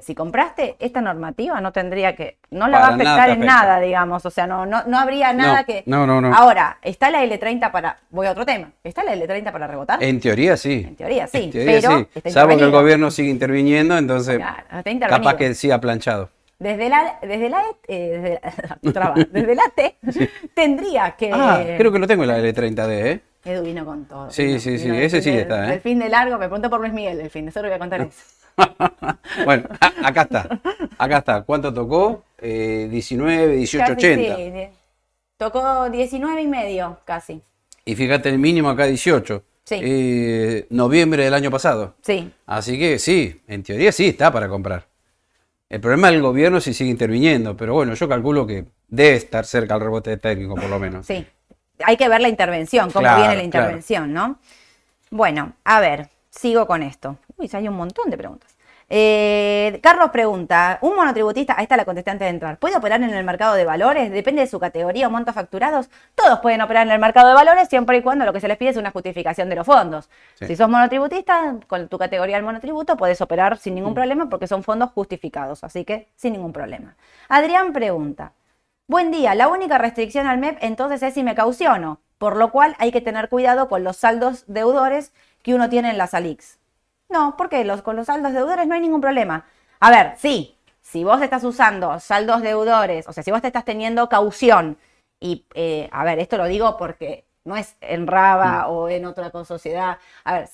Si, compraste esta normativa, no tendría que, no la va a afectar en nada, digamos, o sea, no, no, no habría nada No, que... no, no, no. Ahora, ¿está la L30 para, voy a otro tema, ¿está la L30 para rebotar? En teoría sí. En teoría sí, En teoría pero sí. está Salvo que el gobierno sigue interviniendo, entonces Claro, está intervenido. capaz que siga planchado. Desde la, desde la, eh, desde, [laughs] traba, desde la T, tendría que... Ah, creo que lo tengo en la L30D, ¿eh? Edu vino con todo. Sí, vino- sí, vino sí, ese sí está, ¿eh? Del fin de largo, me preguntó por Luis Miguel del fin, de solo voy a contar eso. [laughs] Bueno, acá está. Acá está. ¿Cuánto tocó? Eh, 19, 18, Casi, 80. sí, sí. Tocó 19 y medio, casi. Y fíjate el mínimo acá 18. Sí. Eh, noviembre del año pasado. Sí, Así que sí, en teoría sí está para comprar. El problema del gobierno si sigue interviniendo, pero bueno, yo calculo que debe estar cerca al rebote técnico por lo menos. sí. Hay que ver la intervención, cómo Claro, viene la claro. intervención, ¿no? Bueno, a ver, sigo con esto. Uy, hay un montón de preguntas. Eh, Carlos pregunta, ¿un monotributista, ahí está la contesté antes de entrar, ¿puede operar en el mercado de valores? Depende de su categoría o montos facturados. Todos pueden operar en el mercado de valores siempre y cuando lo que se les pide es una justificación de los fondos. Sí. Si sos monotributista, con tu categoría del monotributo puedes operar sin Mm. ningún problema porque son fondos justificados, así que sin ningún problema. Adrián pregunta, Buen día, la única restricción al MEP entonces es si me cauciono, por lo cual hay que tener cuidado con los saldos deudores que uno tiene en las ALIX. No, porque los, con los saldos deudores no hay ningún problema. A ver, sí, si vos estás usando saldos deudores, o sea, si vos te estás teniendo caución, y eh, a ver, esto lo digo porque no es en Raba o en otra sociedad. A ver,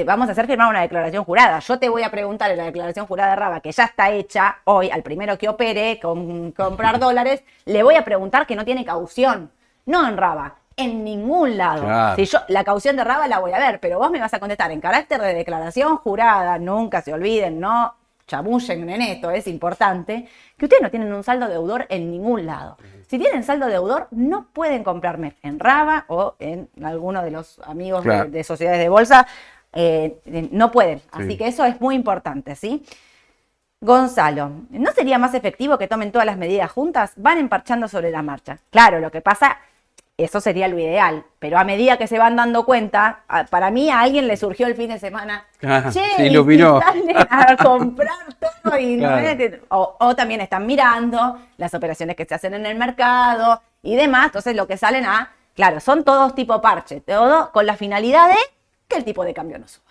te vamos a hacer firmar una declaración jurada. Yo te voy a preguntar en la declaración jurada de Raba, que ya está hecha hoy, al primero que opere con comprar dólares, le voy a preguntar que no tiene caución. No en Raba, en ningún lado. Claro. Si yo la caución de Raba la voy a ver, pero vos me vas a contestar en carácter de declaración jurada, nunca se olviden, no chamullen en esto, es importante, que ustedes no tienen un saldo deudor en ningún lado. Si tienen saldo deudor, no pueden comprarme en Raba o en alguno de los amigos de, sociedades de bolsa, eh, eh, no pueden. Así Sí. que eso es muy importante, ¿sí? Gonzalo, ¿no sería más efectivo que tomen todas las medidas juntas? Van emparchando sobre la marcha. Claro, lo que pasa, eso sería lo ideal, pero a medida que se van dando cuenta, para mí a alguien le surgió el fin de semana, Ah, che, se iluminó". a [laughs] comprar todo y no Claro. que- o, o también están mirando las operaciones que se hacen en el mercado y demás, entonces lo que salen a, claro, son todos tipo parche, todo con la finalidad de que el tipo de cambio no suba.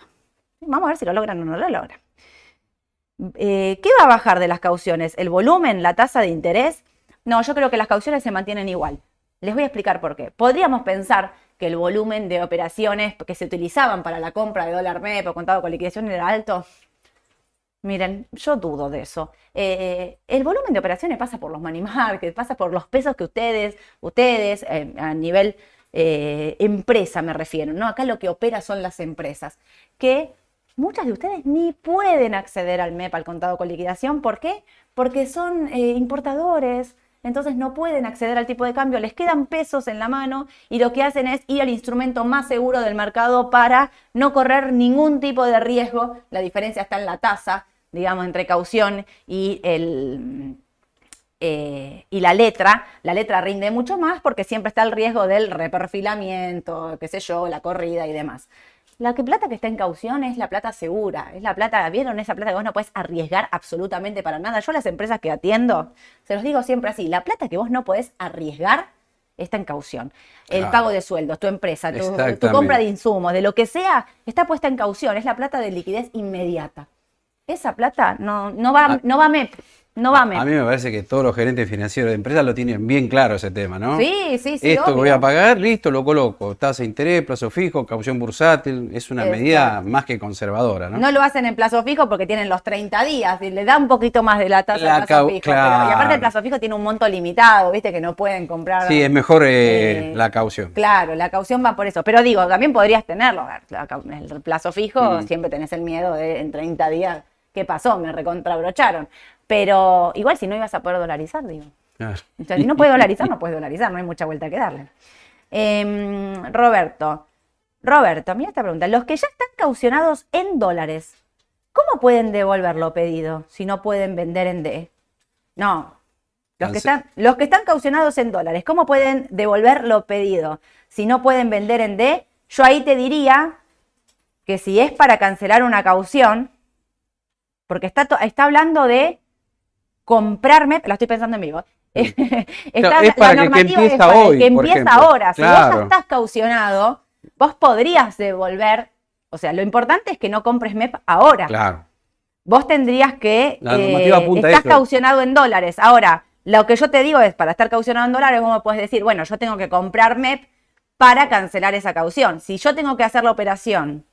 Vamos a ver si lo logran o no lo logran. Eh, ¿Qué va a bajar de las cauciones? ¿El volumen? ¿La tasa de interés? No, yo creo que las cauciones se mantienen igual. Les voy a explicar por qué. Podríamos pensar que el volumen de operaciones que se utilizaban para la compra de dólar MEP o contado con liquidación era alto. Miren, yo dudo de eso. Eh, el volumen de operaciones pasa por los money markets, pasa por los pesos que ustedes, ustedes eh, a nivel eh, empresa me refiero, ¿no? Acá lo que opera son las empresas, que muchas de ustedes ni pueden acceder al MEP, al contado con liquidación. ¿Por qué? Porque son eh, importadores, entonces no pueden acceder al tipo de cambio, les quedan pesos en la mano y lo que hacen es ir al instrumento más seguro del mercado para no correr ningún tipo de riesgo. La diferencia está en la tasa, digamos, entre caución y el, eh, y la letra, la letra rinde mucho más porque siempre está el riesgo del reperfilamiento, qué sé yo, la corrida y demás. La que plata que está en caución es la plata segura, es la plata, ¿vieron? Esa plata que vos no puedes arriesgar absolutamente para nada. Yo las empresas que atiendo, se los digo siempre así, la plata que vos no podés arriesgar está en caución. El pago de sueldos, tu empresa, tu, compra de insumos, de lo que sea, está puesta en caución, es la plata de liquidez inmediata. Esa plata no, no va, Ah. no va a MEP, no va a MEP. A mí me parece que todos los gerentes financieros de empresas lo tienen bien claro ese tema, ¿no? Sí, sí, sí. Esto que voy obvio. a pagar, listo, lo coloco. Tasa de interés, plazo fijo, caución bursátil. Es una Exacto. medida más que conservadora, ¿no? ¿no? lo hacen en plazo fijo porque tienen los 30 días y le da un poquito más de la tasa La de plazo fijo. pero- y aparte el plazo fijo tiene un monto limitado, viste, que no pueden comprar. Sí, es mejor eh, Eh, la caución. Claro, la caución va por eso. Pero digo, también podrías tenerlo. El plazo fijo, Mm. siempre tenés el miedo de en 30 días, ¿qué pasó? Me recontrabrocharon. Pero igual si no ibas a poder dolarizar, digo. Claro. O sea, si no puedes dolarizar, no puedes dolarizar, no hay mucha vuelta que darle. Em, Roberto, Roberto, mira esta pregunta. Los que ya están caucionados en dólares, ¿cómo pueden devolver lo pedido si no pueden vender en D? No. Los que, están, los que están caucionados en dólares, ¿cómo pueden devolver lo pedido si no pueden vender en D? Yo ahí te diría que si es para cancelar una caución, porque está, está hablando de comprarme, la estoy pensando en vivo. [laughs] Está- es la para que- que normativa es empieza para el hoy, que empieza ahora. Si vos ya estás caucionado, vos podrías devolver. O sea, lo importante es que no compres MEP ahora. Claro. Vos tendrías que. La normativa eh, apunta a estás eso. caucionado en dólares. Ahora, lo que yo te digo es: para estar caucionado en dólares, vos me puedes decir, bueno, yo tengo que comprar MEP para cancelar esa caución. Si yo tengo que hacer la operación,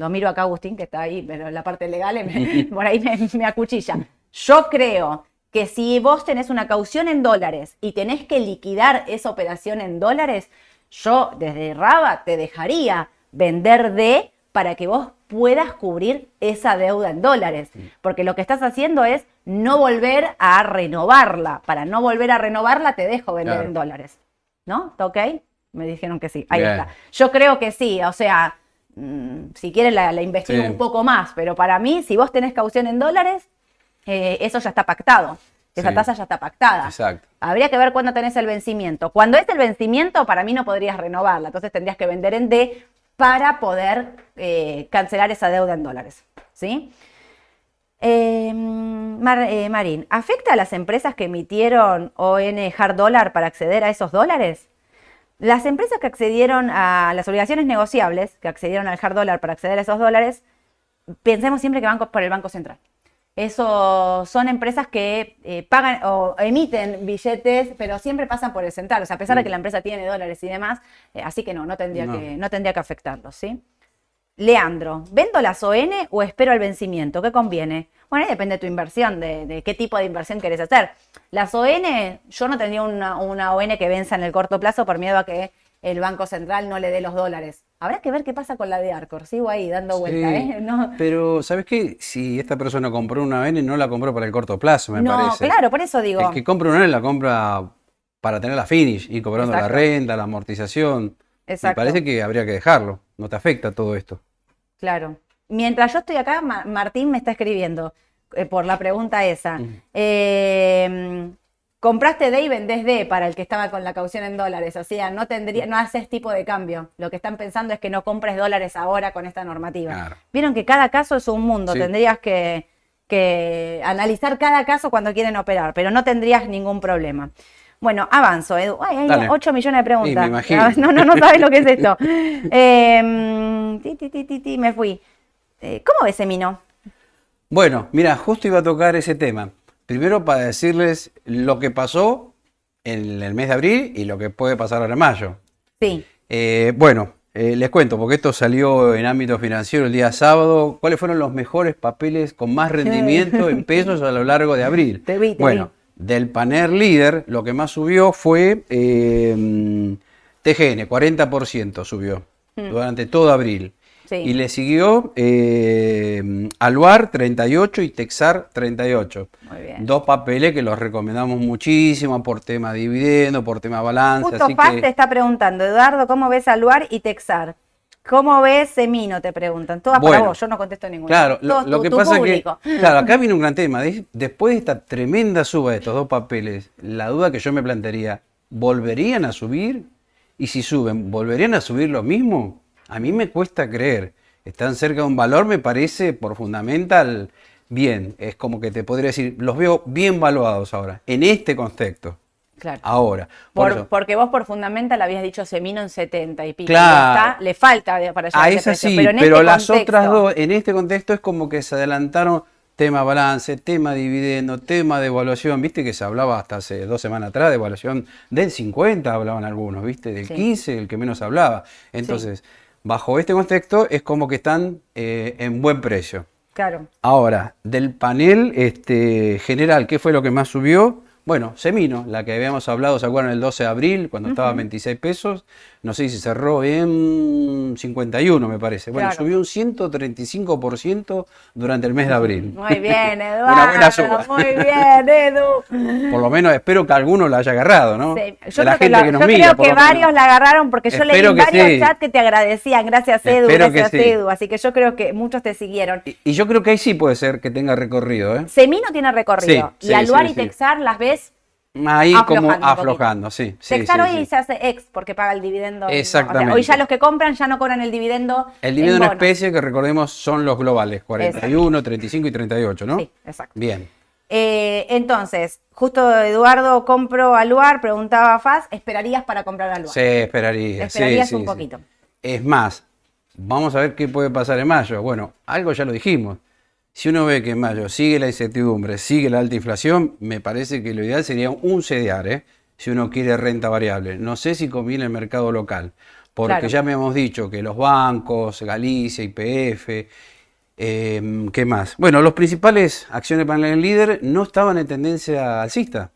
lo miro acá, Agustín, que está ahí, pero en la parte legal me- [laughs] [laughs] por ahí me, me acuchilla. Yo creo que si vos tenés una caución en dólares y tenés que liquidar esa operación en dólares, yo desde Raba te dejaría vender D para que vos puedas cubrir esa deuda en dólares. Porque lo que estás haciendo es no volver a renovarla. Para no volver a renovarla, te dejo vender Claro. en dólares. ¿No? ¿Está ok? Me dijeron que sí. Ahí Bien. está. Yo creo que sí. O sea, si quieres la, la investigo Sí. un poco más, pero para mí, si vos tenés caución en dólares, eh, eso ya está pactado. Esa Sí. tasa ya está pactada. Exacto. Habría que ver cuándo tenés el vencimiento. Cuando es el vencimiento, para mí no podrías renovarla. Entonces tendrías que vender en D para poder eh, cancelar esa deuda en dólares. ¿Sí? Eh, Mar- eh, Marín, ¿afecta a las empresas que emitieron ON hard dollar para acceder a esos dólares? Las empresas que accedieron a las obligaciones negociables, que accedieron al hard dollar para acceder a esos dólares, pensemos siempre que van por el Banco Central. Eso son empresas que eh, pagan o emiten billetes, pero siempre pasan por el central. O sea, a pesar de que la empresa tiene dólares y demás, eh, así que no, no tendría, No. Que, no tendría que afectarlos, ¿sí? Leandro, ¿vendo las ON o espero el vencimiento? ¿Qué conviene? Bueno, ahí depende de tu inversión, de, de qué tipo de inversión querés hacer. Las ON, yo no tendría una, una ON que venza en el corto plazo por miedo a que el Banco Central no le dé los dólares. Habrá que ver qué pasa con la de Arcor. Sigo ahí dando vuelta, Sí, ¿eh? No, Pero, ¿sabes qué? Si esta persona compró una N, no la compró para el corto plazo, me no, parece. claro, por eso digo. El que compra una N la compra para tener la finish y cobrando Exacto. la renta, la amortización. Me Exacto. parece que habría que dejarlo. No te afecta todo esto. Claro. Mientras yo estoy acá, Ma- Martín me está escribiendo eh, por la pregunta esa. Eh, compraste D y vendés D para el que estaba con la caución en dólares. O sea, no tendría, no haces tipo de cambio. Lo que están pensando es que no compres dólares ahora con esta normativa. Claro. Vieron que cada caso es un mundo. Sí. Tendrías que, que analizar cada caso cuando quieren operar, pero no tendrías ningún problema. Bueno, avanzo, Edu. Ay, hay Dale. 8 millones de preguntas. Sí, me imagino. [laughs] No, no, no sabes lo que es esto. [laughs] Eh, ti, me fui. Eh, ¿Cómo ves Emino? Bueno, mira, justo iba a tocar ese tema. Primero para decirles lo que pasó en el mes de abril y lo que puede pasar ahora en mayo. Sí, Eh, bueno, eh, les cuento, porque esto salió en ámbito financiero el día sábado. ¿Cuáles fueron los mejores papeles con más rendimiento en pesos a lo largo de abril? Te vi, te bueno, del panel líder, lo que más subió fue eh, TGN, 40% subió durante todo abril. Sí. Y le siguió eh, Aluar 38 y Texar 38. muy bien. Dos papeles que los recomendamos muchísimo por tema dividendo, por tema balance. Justo así Faz que... te está preguntando, Eduardo, ¿cómo ves a Luar y Texar? ¿Cómo ves Semino? Te preguntan. Todas para Bueno, vos, yo no contesto ninguna. Claro, lo, tu- que pasa público. que, claro, acá viene un gran tema. De- Después de esta tremenda suba de estos dos papeles, la duda que yo me plantearía, ¿volverían a subir? Y si suben, ¿volverían a subir lo mismo? A mí me cuesta creer. Están cerca de un valor, me parece por fundamental bien. Es como que te podría decir, los veo bien valuados ahora, en este contexto. Claro. Ahora. Por Por- eso, porque vos por fundamental habías dicho Semino en 70 y pico. Claro. Está, le falta para llegar A a ese esa sí, pero pero, en este las contexto- otras dos, en este contexto es como que se adelantaron tema balance, tema dividendo, tema de evaluación, viste que se hablaba hasta hace dos semanas atrás de evaluación del 50, hablaban algunos, viste, del Sí. 15, el que menos hablaba. Entonces, bajo este contexto es como que están eh, en buen precio. Claro. Ahora, del panel este, general, ¿qué fue lo que más subió? Bueno, Semino, la que habíamos hablado, ¿se acuerdan? El 12 de abril, cuando estaba a 26 pesos. No sé si cerró en 51, me parece. Bueno, Claro. subió un 135% durante el mes de abril. Muy bien, Eduardo. [laughs] Una buena suba. Muy bien, Edu. [laughs] Por lo menos espero que alguno la haya agarrado, ¿no? Sí, Yo la creo que, gente la- que nos yo mira, creo que varios la agarraron porque yo leí en que varios sí. chats que te agradecían. Gracias, Edu. Espero que gracias, sí. Edu. Así que yo creo que muchos te siguieron. Y, y yo creo que ahí sí puede ser que tenga recorrido, ¿eh? Semino tiene recorrido. Y Aluar y. Texar las ves. Ahí como Aflojando sí. sí, Texar sí, hoy sí. se hace ex porque paga el dividendo. O sea, Exactamente. hoy ya los que compran ya no cobran el dividendo. El dividendo en bono. especie, que recordemos, son los globales, 41, 35 y 38, ¿no? Sí, exacto. Bien. Eh, entonces, justo Eduardo compro Aluar, preguntaba Faz, ¿esperarías para comprar Aluar? Sí, esperaría. sí, Esperarías un poquito. Es más, vamos a ver qué puede pasar en mayo. Bueno, algo ya lo dijimos. Si uno ve que en mayo sigue la incertidumbre, sigue la alta inflación, me parece que lo ideal sería un CDR, ¿eh? si uno quiere renta variable. No sé si conviene el mercado local, porque Claro. ya me hemos dicho que los bancos, Galicia, IPF, eh, ¿qué más? Bueno, los principales acciones panel líder no estaban en tendencia alcista.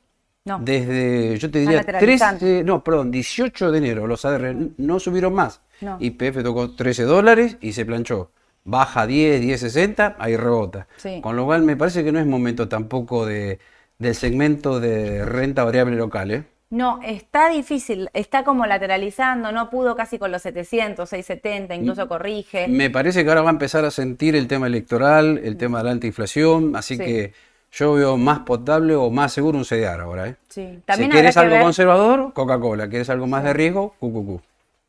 No. Desde, yo te diría, lateralizando. 13, no, perdón, 18 de enero los ADR no subieron más. No. YPF tocó 13 dólares y se planchó. Baja 10, 10.60, ahí rebota. Sí. Con lo cual me parece que no es momento tampoco de, del segmento de renta variable local. ¿eh? No, está difícil, está como lateralizando, no pudo casi con los 700, 670, incluso corrige. Me parece que ahora va a empezar a sentir el tema electoral, el tema de la alta inflación, así Sí. que yo veo más potable o más seguro un CDR ahora. ¿eh? Sí, si quieres algo ver- conservador, Coca-Cola. ¿Quieres algo más de riesgo? QQQ.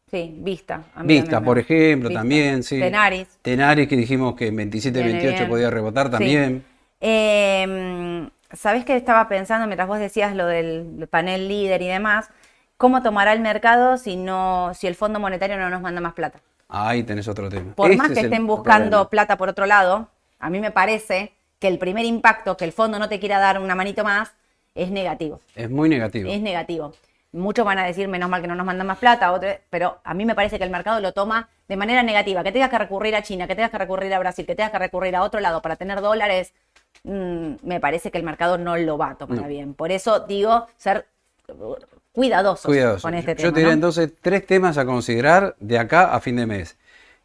Sí, Vista. a mí Vista, por ejemplo, Vista. también, sí. Tenaris. Tenaris, que dijimos que en 27, Viene 28 bien. podía rebotar Sí. también. Eh, ¿Sabés qué estaba pensando mientras vos decías lo del panel líder y demás? ¿Cómo tomará el mercado si no, si el Fondo Monetario no nos manda más plata? Ahí tenés otro tema. Por más que es estén buscando problema. plata por otro lado, a mí me parece que el primer impacto, que el fondo no te quiera dar una manito más, es negativo. Es muy negativo. Es negativo. Muchos van a decir, menos mal que no nos mandan más plata, otros- pero a mí me parece que el mercado lo toma de manera negativa. Que tengas que recurrir a China, que tengas que recurrir a Brasil, que tengas que recurrir a otro lado para tener dólares, mm, me parece que el mercado no lo va a tomar No. bien. Por eso digo, ser cuidadosos Cuidadoso. con este Yo tema. te diría ¿no? entonces tres temas a considerar de acá a fin de mes.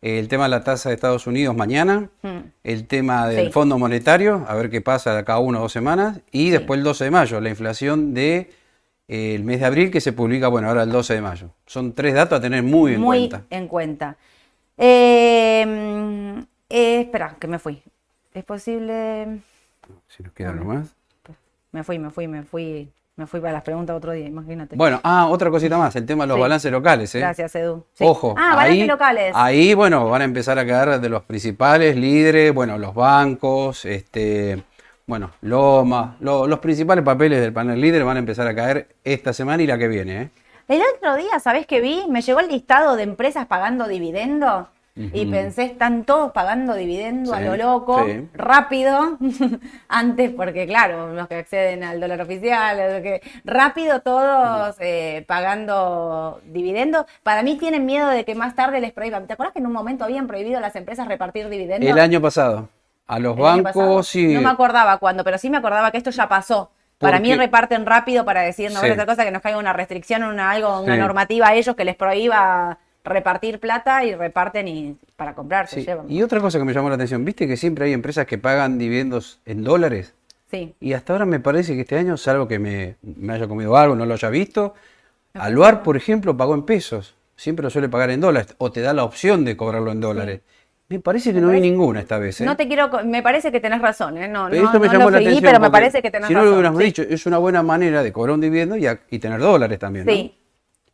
El tema de la tasa de Estados Unidos mañana, Mm. el tema del Sí. Fondo Monetario, a ver qué pasa de acá a una o dos semanas, y Sí. después el 12 de mayo, la inflación del mes de abril que se publica, bueno, ahora el 12 de mayo. Son tres datos a tener muy en muy cuenta. en cuenta. Eh, mm, eh, espera, que me fui. ¿Es posible? Si nos queda algo más. Me fui, me fui, me fui, me fui para las preguntas otro día, imagínate. Bueno, ah, otra cosita más, el tema de los Sí. balances locales. ¿eh? Gracias, Edu. Sí. Ojo, Ah, balances ahí, locales. ahí, bueno, van a empezar a quedar de los principales líderes, bueno, los bancos, este, bueno, Loma, lo- los principales papeles del panel líder van a empezar a caer esta semana y la que viene, ¿eh? El otro día, ¿sabés qué vi? Me llegó el listado de empresas pagando dividendo y pensé, están todos pagando dividendo a lo loco, sí. rápido, [laughs] antes porque claro, los que acceden al dólar oficial, los que- rápido todos eh, pagando dividendo. Para mí tienen miedo de que más tarde les prohíban. ¿Te acuerdas que en un momento habían prohibido a las empresas repartir dividendos? El año pasado, a los bancos sí. No me acordaba cuándo, pero sí me acordaba que esto ya pasó. Para mí reparten rápido para decir, no Sí. otra cosa que nos caiga una restricción, una algo, una Sí. normativa a ellos que les prohíba repartir plata y reparten y para comprar se sí. llevan. Y otra cosa que me llamó la atención, viste que siempre hay empresas que pagan dividendos en dólares. Sí. Y hasta ahora me parece que este año, salvo que me, me haya comido algo, no lo haya visto, Aluar, por ejemplo, pagó en pesos. Siempre lo suele pagar en dólares. O te da la opción de cobrarlo en dólares. Me parece que Me no vi parece- ninguna esta vez. ¿eh? No te quiero, me parece que tenés razón, ¿eh? No, Pero no, esto me no llamó lo la seguí, atención. pero me parece que tenés Si no razón. lo hubiéramos sí. dicho, es una buena manera de cobrar un dividendo y, a- y tener dólares también. ¿no? Sí.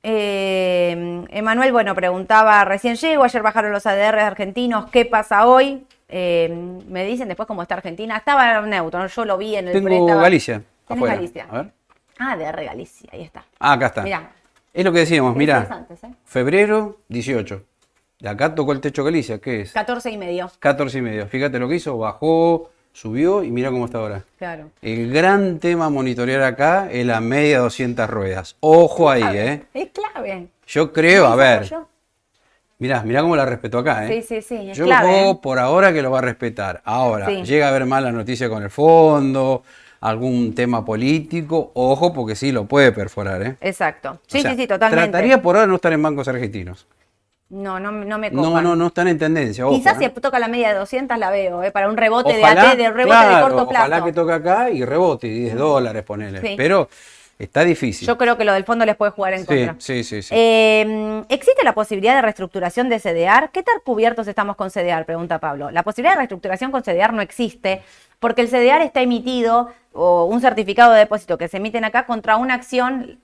Eh, Emanuel, bueno, preguntaba, recién llego, ayer bajaron los ADR argentinos, ¿qué pasa hoy? Eh, me dicen después cómo está Argentina. Estaba neutro, ¿no? yo lo vi en el Tengo estaba- Galicia. Afuera. Galicia. A ver. Ah, ADR Galicia, ahí está. Ah, acá está. Mirá. Es lo que decíamos, mira. ¿eh? Febrero 18. De acá tocó el techo Galicia, ¿qué es? 14 y medio, 14 y medio. Fíjate lo que hizo, bajó, subió y mira cómo está ahora. claro. El gran tema a monitorear acá es la media 200 ruedas. Ojo ahí, Clave, ¿eh? Es clave. Yo creo, a ¿Hizo ver, apoyo? mirá, mirá cómo la respetó acá, ¿eh? Sí, sí, sí, es Yo clave, juego ¿eh? por ahora que lo va a respetar. Ahora, Sí. llega a haber mala noticia con el fondo, algún tema político, ojo porque sí lo puede perforar, ¿eh? Exacto. Sí, O sea, sí, sí, totalmente. Trataría por ahora no estar en bancos argentinos. No, no, no me No, copan. no, no están en tendencia. Ojo, Quizás ¿eh? si toca la media de 200 la veo, ¿eh? para un rebote Ojalá, de AT, de rebote de corto plazo. Ojalá que toque acá y rebote, 10 dólares ponele. Sí. Pero está difícil. Yo creo que lo del fondo les puede jugar en sí, contra. sí, sí, sí. Eh, ¿Existe la posibilidad de reestructuración de CDR? ¿Qué tan cubiertos estamos con CDR? Pregunta Pablo. La posibilidad de reestructuración con CDR no existe porque el CDR está emitido o un certificado de depósito que se emiten acá contra una acción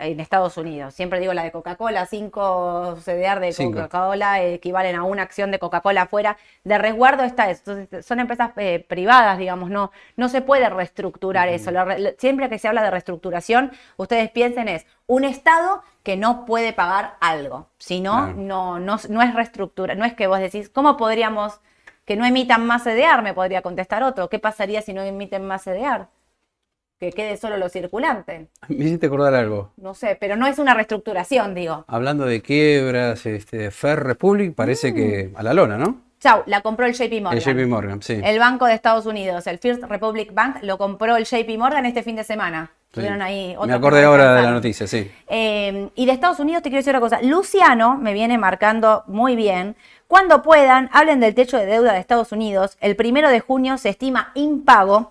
en Estados Unidos. Siempre digo la de Coca-Cola, 5 CDR de Cinco. Coca-Cola equivalen a una acción de Coca-Cola afuera. De resguardo está eso. Entonces, son empresas eh, privadas, digamos, no, no se puede reestructurar eso. Siempre que se habla de reestructuración, ustedes piensen es un Estado que no puede pagar algo. Si no, no, no, no es reestructura. No es que vos decís, ¿cómo podríamos que no emitan más CDR? Me podría contestar otro. ¿Qué pasaría si no emiten más CDR? Que quede solo lo circulante. Me hiciste acordar algo. No sé, pero no es una reestructuración, digo. Hablando de quiebras, este, Fair Republic parece que a la lona, ¿no? Chau, la compró el JP Morgan. El JP Morgan, sí. El Banco de Estados Unidos, el First Republic Bank, lo compró el JP Morgan este fin de semana. Sí. Ahí Me acordé ahora de la noticia, sí. Eh, y de Estados Unidos te quiero decir una cosa. Luciano me viene marcando muy bien. Cuando puedan, hablen del techo de deuda de Estados Unidos. El primero de junio se estima impago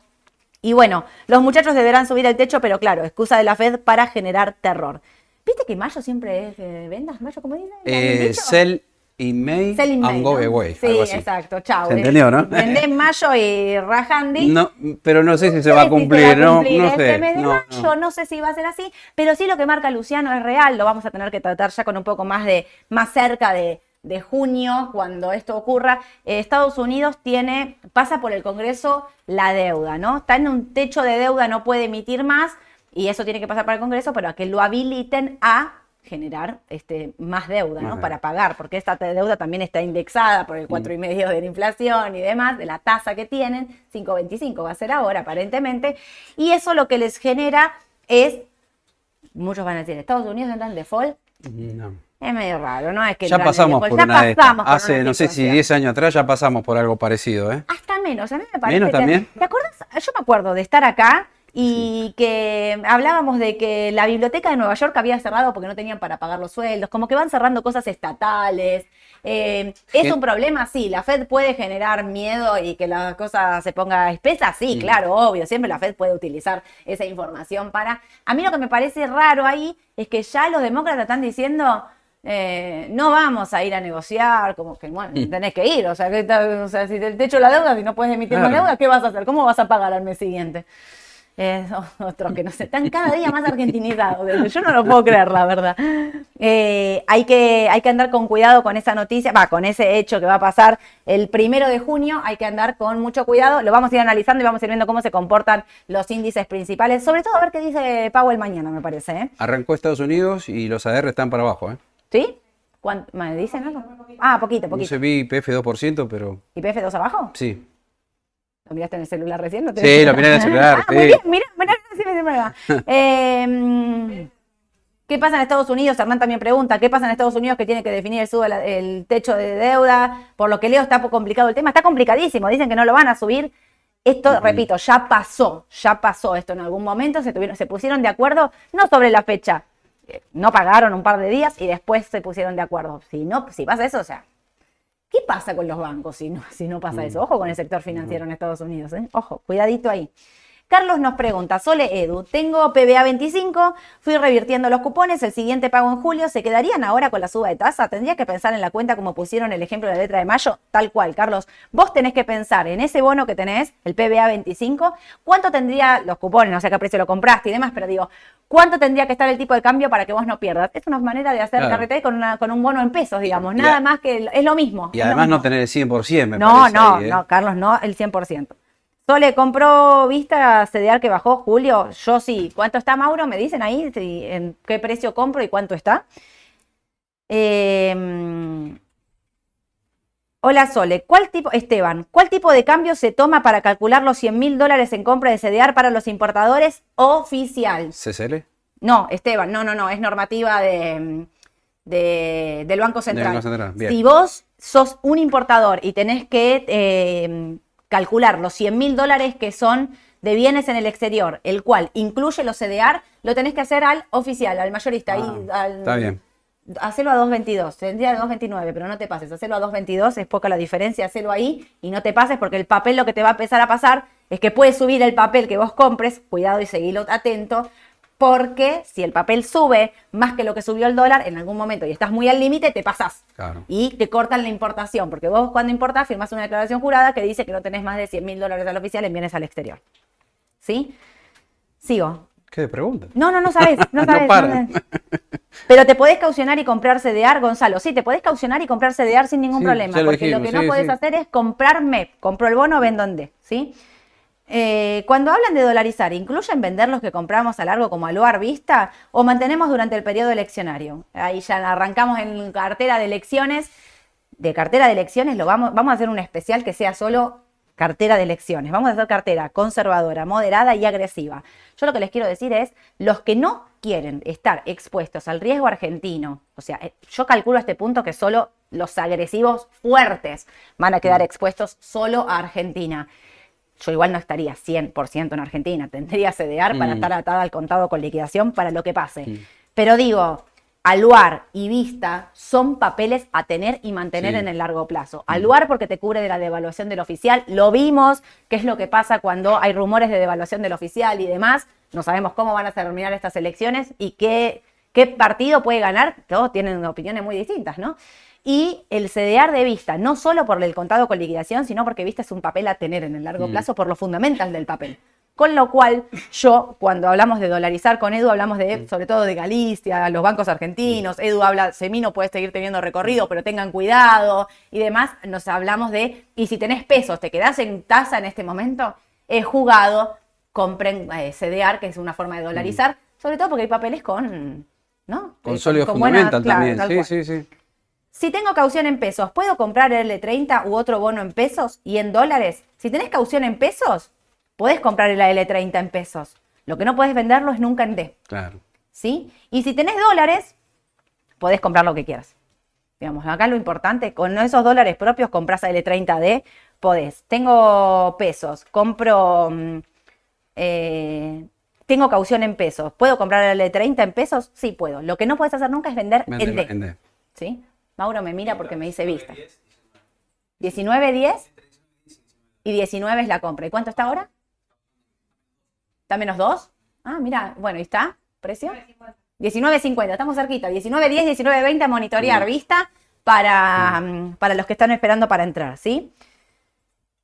Y bueno, los muchachos deberán subir el techo, pero claro, excusa de la Fed para generar terror. ¿Viste que mayo siempre es de vendas? ¿Mayo cómo dicen? Eh, sell in May Sell in May, and go ¿no? away. Sí, algo así. exacto. Chao. ¿Se entendió, no? Vendé en [laughs] mayo y rajandi. No, pero no sé si se va a si cumplir, va a no, cumplir no este sé. mes de no, mayo, no. no sé si va a ser así, pero sí lo que marca Luciano es real, lo vamos a tener que tratar ya con un poco más de, más cerca de, de junio, cuando esto ocurra. Eh, Estados Unidos tiene, pasa por el Congreso la deuda, ¿no? Está en un techo de deuda, no puede emitir más, y eso tiene que pasar para el Congreso, pero a que lo habiliten a generar este, más deuda, ¿no? Para pagar, porque esta deuda también está indexada por el 4,5 de la inflación y demás, de la tasa que tienen, 5,25 va a ser ahora aparentemente, y eso lo que les genera es, muchos van a decir, Estados Unidos entra en default, No. Es medio raro, ¿no? Es que Ya en pasamos por ya una pasamos por Hace, una no sé si situación. 10 años atrás ya pasamos por algo parecido, ¿eh? Hasta menos, a mí me parece. ¿Menos que- también? ¿Te acuerdas? Yo me acuerdo de estar acá y que hablábamos de que la biblioteca de Nueva York había cerrado porque no tenían para pagar los sueldos, como que van cerrando cosas estatales. Eh, ¿Es ¿Qué? un problema? Sí, la Fed puede generar miedo y que la cosa se ponga espesa, sí, claro, obvio, siempre la Fed puede utilizar esa información para... A mí lo que me parece raro ahí es que ya los demócratas están diciendo... eh, no vamos a ir a negociar, como que bueno, tenés que ir, o sea, que, o sea, si te echo la deuda, si no puedes emitir más Claro. deuda, ¿qué vas a hacer? ¿Cómo vas a pagar al mes siguiente? Eh, otros que no sé, están cada día más argentinizados. Yo no lo puedo creer, la verdad. Eh, hay, que, hay que andar con cuidado con esa noticia, va, con ese hecho que va a pasar el primero de junio. Hay que andar con mucho cuidado. Lo vamos a ir analizando y vamos a ir viendo cómo se comportan los índices principales. Sobre todo a ver qué dice Powell mañana, me parece. ¿eh? Arrancó Estados Unidos y los AR están para abajo, ¿eh? ¿Sí? ¿Cuán- ¿Me dicen algo? Ah, poquito, poquito. se vi IPF 2%, pero ¿Y PF2 abajo? sí. ¿Lo miraste en el celular recién? ¿No Sí, lo miré en el celular, [laughs] Ah, sí. muy bien, sí, me- me va. Eh, mm, ¿Qué pasa en Estados Unidos? Hernán también pregunta, ¿qué pasa en Estados Unidos que tiene que definir el, sube la- el techo de deuda? Por lo que leo está complicado el tema, está complicadísimo, dicen que no lo van a subir. Esto, repito, ya pasó, ya pasó esto en algún momento, se, tuvieron, se pusieron de acuerdo, no sobre la fecha, no pagaron un par de días y después se pusieron de acuerdo. Si no, si pasa eso, o sea, ¿Qué pasa con los bancos si no, si no pasa eso? Ojo con el sector financiero en Estados Unidos, ¿eh? Ojo, cuidadito ahí. Carlos nos pregunta, Sole Edu, tengo PBA 25, fui revirtiendo los cupones, el siguiente pago en julio, ¿se quedarían ahora con la suba de tasa? ¿Tendría que pensar en la cuenta como pusieron el ejemplo de la letra de mayo? Tal cual, Carlos. Vos tenés que pensar en ese bono que tenés, el PBA 25, ¿cuánto tendría los cupones? No sé a qué precio lo compraste y demás, pero digo, ¿cuánto tendría que estar el tipo de cambio para que vos no pierdas? Es una manera de hacer Claro. carrete con, una- con un bono en pesos, digamos, nada a- más que es lo mismo. Y además no tener el 100%, me No, parece. no, ahí, ¿eh? no, Carlos, no, el 100%. Sole, ¿compró Vista CDR que bajó Julio? Yo sí. ¿Cuánto está, Mauro? ¿Me dicen ahí en qué precio compro y cuánto está? Eh, hola, Sole. ¿Cuál tipo, Esteban, ¿cuál tipo de cambio se toma para calcular los 100 mil dólares en compra de CDR para los importadores oficial? ¿CCL? No, Esteban, no, no, no, es normativa de, de- del Banco Central. Banco Central, bien. Si vos sos un importador y tenés que eh, calcular los 100 mil dólares que son de bienes en el exterior, el cual incluye los CDR, lo tenés que hacer al oficial, al mayorista. ahí, Ah, al- Está bien. Hacelo a 2.22, tendría 2.29, pero no te pases. Hacelo a 2.22, es poca la diferencia, hacelo ahí y no te pases porque el papel lo que te va a empezar a pasar es que puedes subir el papel que vos compres, cuidado y seguilo atento, porque si el papel sube más que lo que subió el dólar en algún momento y estás muy al límite, te pasás. Claro. Y te cortan la importación, porque vos cuando importás firmás una declaración jurada que dice que no tenés más de 100 mil dólares al oficial en bienes al exterior. ¿Sí? Sigo. ¿Qué pregunta? No, no, no sabes, [laughs] no No sabes. sabes. Pero te podés caucionar y comprar CDR, Gonzalo. Sí, te podés caucionar y comprar CDR sin ningún Sí, problema. lo porque lo que no podés sí. hacer es comprar MEP. Compro el bono, vendo en D. ¿Sí? Eh, cuando hablan de dolarizar, ¿incluyen vender los que compramos a largo como Aluar Vista o mantenemos durante el periodo eleccionario? Ahí ya arrancamos en cartera de elecciones. De cartera de elecciones lo vamos, vamos a hacer un especial que sea solo cartera de elecciones. Vamos a hacer cartera conservadora, moderada y agresiva. Yo lo que les quiero decir es, los que no quieren estar expuestos al riesgo argentino, o sea, eh, yo calculo a este punto que solo los agresivos fuertes van a quedar expuestos solo a Argentina. Yo igual no estaría 100% en Argentina, tendría CDR para Mm. estar atada al contado con liquidación para lo que pase. Pero digo, Aluar y Vista son papeles a tener y mantener Sí. en el largo plazo. Aluar porque te cubre de la devaluación del oficial, lo vimos, qué es lo que pasa cuando hay rumores de devaluación del oficial y demás. No sabemos cómo van a terminar estas elecciones y qué, qué partido puede ganar. Todos tienen opiniones muy distintas, ¿no? Y el CDR de Vista, no solo por el contado con liquidación, sino porque Vista es un papel a tener en el largo Mm. plazo por lo fundamental del papel. Con lo cual, yo, cuando hablamos de dolarizar con Edu, hablamos de, sobre todo de Galicia, los bancos argentinos. Edu habla, Semino puede seguir teniendo recorrido, pero tengan cuidado y demás. Nos hablamos de, y si tenés pesos, te quedás en tasa en este momento, he jugado, compren eh, CDR, que es una forma de dolarizar, sobre todo porque hay papeles con, ¿no? Con Eh, sólido con buena- fundamental claro, también. Sí, sí, sí. Si tengo caución en pesos, ¿puedo comprar el L30 u otro bono en pesos y en dólares? Si tenés caución en pesos, podés comprar el L30 en pesos. Lo que no podés venderlo es nunca en D, Claro. ¿sí? Y si tenés dólares, podés comprar lo que quieras. Digamos, acá lo importante, con esos dólares propios compras L30D, podés. Tengo pesos, compro, mm, eh, tengo caución en pesos. ¿Puedo comprar el L30 en pesos? Sí, puedo. Lo que no puedes hacer nunca es vender en D. en D. ¿Sí? Mauro me mira porque me dice vista. 19, 10 y 19 es la compra. ¿Y cuánto está ahora? ¿Está menos 2? Ah, mira, bueno, ¿y está? ¿Precio? 19.50, estamos cerquita. 19.10, 19.20 a monitorear, vista, para, mm, para los que están esperando para entrar, ¿sí?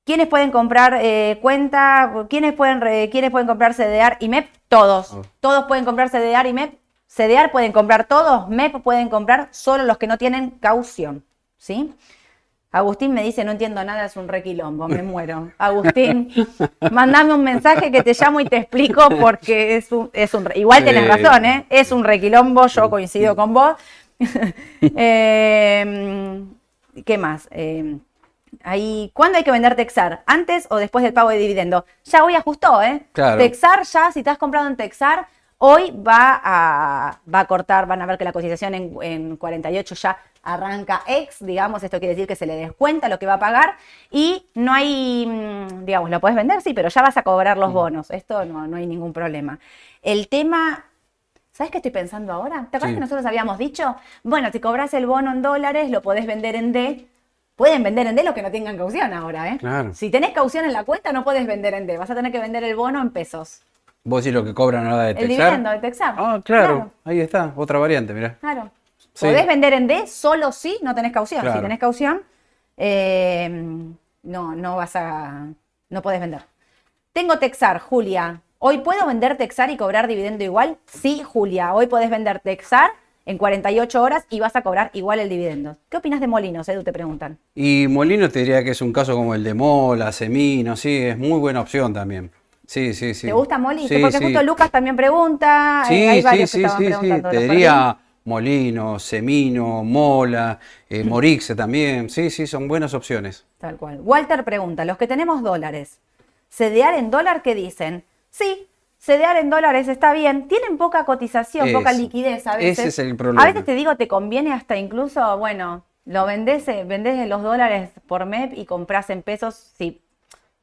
¿Quiénes pueden comprar eh, cuenta? ¿Quiénes pueden, re- ¿Quiénes pueden comprar CDR y MEP? Todos. Oh. Todos pueden comprar CDR y MEP. CDR pueden comprar todos, MEP pueden comprar solo los que no tienen caución, ¿sí? Agustín me dice, no entiendo nada, es un requilombo, me [laughs] muero. Agustín, mandame un mensaje que te llamo y te explico porque es un... Es un Igual tenés razón, ¿eh? Es un requilombo, yo coincido con vos. [laughs] Eh, ¿Qué más? Eh, ahí, ¿Cuándo hay que vender Texar? ¿Antes o después del pago de dividendo? Ya hoy ajustó, ¿eh? Claro. Texar ya, si estás comprado en Texar, hoy va a, va a cortar, van a ver que la cotización en, en 48 ya arranca ex, digamos, esto quiere decir que se le descuenta lo que va a pagar y no hay, mm, digamos, lo puedes vender, sí, pero ya vas a cobrar los bonos, esto no, no hay ningún problema. El tema, ¿sabes qué estoy pensando ahora? ¿Te acuerdas Sí. que nosotros habíamos dicho? Bueno, si cobras el bono en dólares, lo podés vender en D. Pueden vender en D los que no tengan caución ahora, ¿eh? Claro. Si tenés caución en la cuenta, no podés vender en D. Vas a tener que vender el bono en pesos. Vos decís lo que cobran ahora de El Texar. dividendo de Texar. Ah, claro. Ahí está. Otra variante, mirá. Claro. Sí. Podés vender en D solo si no tenés caución. Claro. Si tenés caución, eh, no, no vas a. No podés vender. Tengo Texar, Julia. ¿Hoy puedo vender Texar y cobrar dividendo igual? Sí, Julia. Hoy podés vender Texar en 48 horas y vas a cobrar igual el dividendo. ¿Qué opinas de Molinos, Edu? Te preguntan. Y Molino te diría que es un caso como el de Mola, Semino, sí, es muy buena opción también. Sí, sí, sí. ¿Te gusta Moli? Sí, Porque sí. justo Lucas también pregunta. eh, Sí, hay sí, varios sí, que estaban sí, sí. preguntando. Te diría Molino, Semino, Mola, eh, Morixe también. Sí, sí, son buenas opciones. Tal cual. Walter pregunta, los que tenemos dólares, ¿cedear en dólar qué dicen? Sí, cedear en dólares está bien. Tienen poca cotización, poca liquidez a veces. ese es el problema. A veces te digo, te conviene hasta incluso, bueno, lo vendés, eh, vendés los dólares por MEP y compras en pesos si,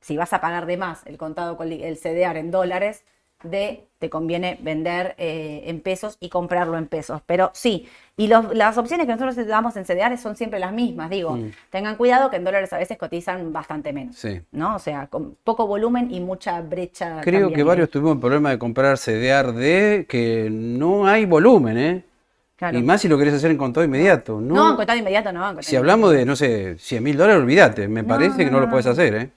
si vas a pagar de más el contado con el CDR en dólares, de te conviene vender eh, en pesos y comprarlo en pesos. Pero sí, y los- las opciones que nosotros te damos en CDR son siempre las mismas. Digo, Mm. tengan cuidado que en dólares a veces cotizan bastante menos. Sí. ¿No? O sea, con poco volumen y mucha brecha. Creo que cambiaria. varios tuvimos el problema de comprar CDR de que no hay volumen, ¿eh? Claro. Y más si lo querés hacer en contado inmediato. No, No, en contado inmediato no. en contado si hablamos de, no sé, 100 mil dólares, olvídate. Me parece que no lo puedes hacer, ¿eh?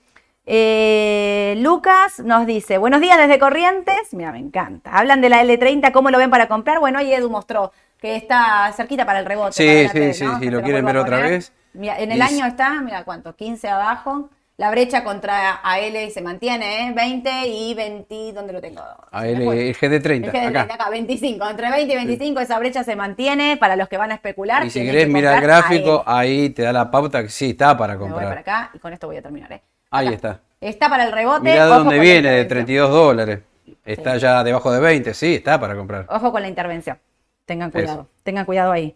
Eh, Lucas nos dice, buenos días desde Corrientes. Mira, me encanta. Hablan de la L30, ¿cómo lo ven para comprar? Bueno, hoy Edu mostró que está cerquita para el rebote. Sí, sí, T, sí, ¿no? sí, lo quieren ver otra vez. Mira, en el Y año está, mira cuánto, 15 abajo. La brecha contra AL y se mantiene, ¿eh? 20 y 20, ¿dónde lo tengo? A Se me él, fue. el GD30, El GD30 acá. acá, 25. Entre 20 y 25 esa brecha se mantiene para los que van a especular. Y si querés que mirar el comprar gráfico, AL. ahí te da la pauta que sí está para Me voy comprar. para acá y con esto voy a terminar, ¿eh? Ahí está. Está para el rebote. Mirá ojo dónde viene, de intervención. 32 dólares. Está ya debajo de 20, sí, está para comprar. Ojo con la intervención. Tengan cuidado. Eso. Tengan cuidado ahí.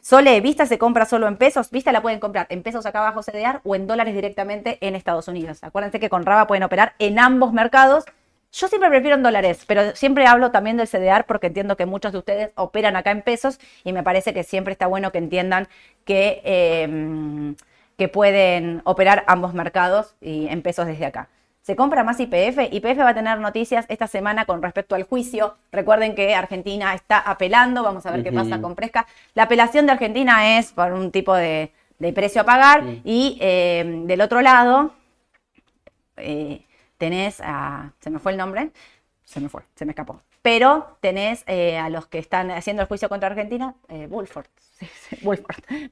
Sole, Vista se compra solo en pesos. Vista la pueden comprar en pesos acá abajo CDR o en dólares directamente en Estados Unidos. Acuérdense que con Raba pueden operar en ambos mercados. Yo siempre prefiero en dólares, pero siempre hablo también del CDR porque entiendo que muchos de ustedes operan acá en pesos y me parece que siempre está bueno que entiendan que, eh, que pueden operar ambos mercados y en pesos desde acá. Se compra más IPF. IPF va a tener noticias esta semana con respecto al juicio. Recuerden que Argentina está apelando. Vamos a ver qué pasa con Presca. La apelación de Argentina es por un tipo de, de precio a pagar. Y eh, del otro lado, eh, tenés a. Se me fue el nombre. Se me fue, se me escapó. Pero tenés eh, a los que están haciendo el juicio contra Argentina, eh, Wolford. [laughs] Sí, sí,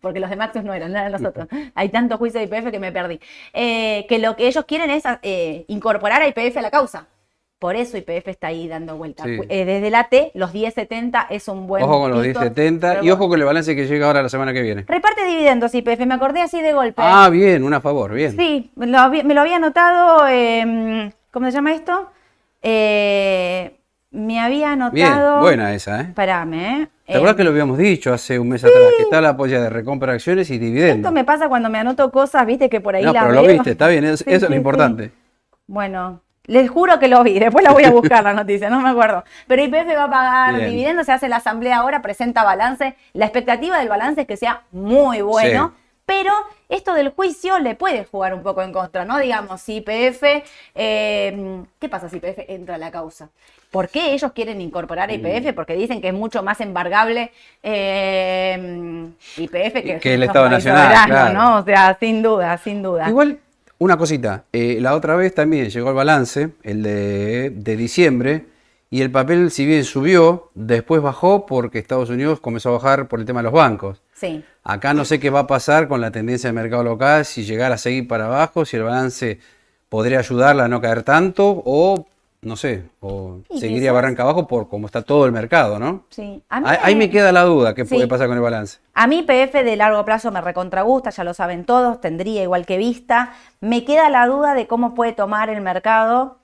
porque los de Maxius no eran, eran los otros. Hay tanto juicio de IPF que me perdí. Eh, que lo que ellos quieren es eh, incorporar a IPF a la causa. Por eso IPF está ahí dando vuelta. Sí. Desde la T, los 10.70 es un buen. Ojo con los pito. 1070 y ojo con el balance que llega ahora la semana que viene. Reparte dividendos IPF, me acordé así de golpe. Ah, bien, una a favor, bien. Sí, me lo había, me lo había anotado. eh, ¿Cómo se llama esto? Eh, me había Bien, anotado. buena esa, ¿eh? Espérame, ¿eh? ¿Te acuerdas Eh, que lo habíamos dicho hace un mes atrás? Que está la polla de recompra de acciones y Esto dividendos. me pasa cuando me anoto cosas, viste, que por ahí No, la pero lo viste, está bien, es- [laughs] Sí, eso es lo importante. Bueno, les juro que lo vi, después la voy a buscar la noticia, no me acuerdo. Pero IPF va a pagar Bien. dividendos, se hace la asamblea ahora, presenta balance. La expectativa del balance es que sea muy bueno, Sí. Pero esto del juicio le puede jugar un poco en contra, ¿no? Digamos, si IPF, eh, ¿qué pasa si IPF entra a la causa? ¿Por qué ellos quieren incorporar a. IPF? Porque dicen que es mucho más embargable eh, IPF que, Que el Estado Nacional, claro. ¿no? O sea, sin duda, sin duda. Igual, una cosita. eh, la otra vez también llegó el balance, el de, de diciembre, y el papel, si bien subió, después bajó porque Estados Unidos comenzó a bajar por el tema de los bancos. Sí. Acá no sé qué va a pasar con la tendencia del mercado local, si llegar a seguir para abajo, si el balance podría ayudarla a no caer tanto, o no sé, o seguiría barranca abajo por cómo está todo el mercado, ¿no? Sí. A mí Ahí, ahí me queda la duda, ¿qué Sí. puede pasar con el balance? A mí PF de largo plazo me recontragusta, ya lo saben todos, tendría igual que vista. Me queda la duda de cómo puede tomar el mercado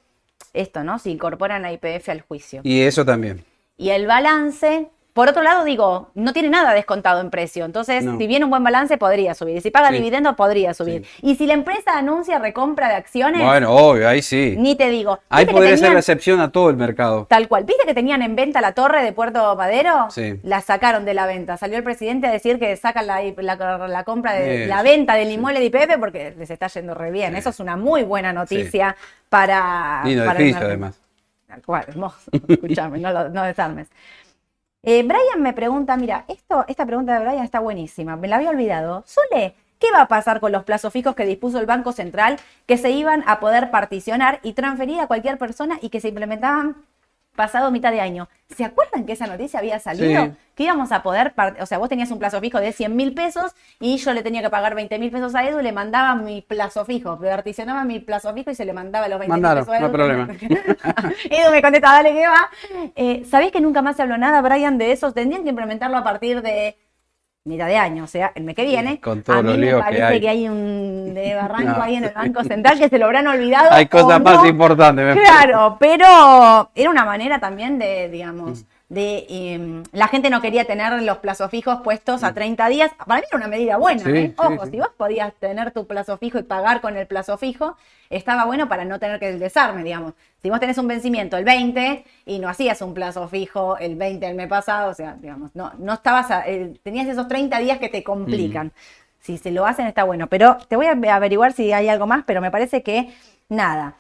esto, ¿no? Si incorporan a IPF al juicio. Y eso también. Y el balance, por otro lado, digo, no tiene nada descontado en precio. Entonces, No. si viene un buen balance, podría subir. Y si paga Sí. dividendos, podría subir. Y si la empresa anuncia recompra de acciones, Bueno, obvio, ahí sí. ni te digo. Ahí ¿Viste que podría ser la excepción a todo el mercado. Tal cual. ¿Viste que tenían en venta la torre de Puerto Madero? Sí. La sacaron de la venta. Salió el presidente a decir que sacan la, la- la compra de la venta del inmueble de IPF porque les está yendo re bien. Eso es una muy buena noticia para. Lindo para edificio, además. Tal cual, hermoso. [laughs] Escuchame, no, lo- no desarmes. Eh, Brian me pregunta, mira, esto, esta pregunta de Brian está buenísima, me la había olvidado. Sole, ¿qué va a pasar con los plazos fijos que dispuso el Banco Central que se iban a poder particionar y transferir a cualquier persona y que se implementaban pasado mitad de año? ¿Se acuerdan que esa noticia había salido? Sí. Que íbamos a poder, o sea, vos tenías un plazo fijo de 100 mil pesos y yo le tenía que pagar 20 mil pesos a Edu y le mandaba mi plazo fijo, particionaba mi plazo fijo y se le mandaba los 20 mil pesos a no Edu. hay problema. [laughs] Edu me contesta, dale que va. Eh, ¿Sabés que nunca más se habló nada, Brian, de eso? Tendrían que implementarlo a partir de mitad de año, o sea, el mes que viene. con todos a mí los me líos que parece hay. que hay un de [laughs] barranco No. ahí en el Banco Central que se lo habrán olvidado. Hay cosas más no. importantes. me Claro, pero era una manera también de, Mm. digamos, de em, la gente no quería tener los plazos fijos puestos Mm. a 30 días. Para mí era una medida buena, Sí, ¿eh? Ojo, sí. si vos podías tener tu plazo fijo y pagar con el plazo fijo, estaba bueno para no tener que el desarme, digamos. Si vos tenés un vencimiento el 20 y no hacías un plazo fijo el 20 del mes pasado, o sea, digamos, no, no estabas, a- eh, tenías esos 30 días que te complican. Si se lo hacen está bueno, pero te voy a averiguar si hay algo más, pero me parece que nada.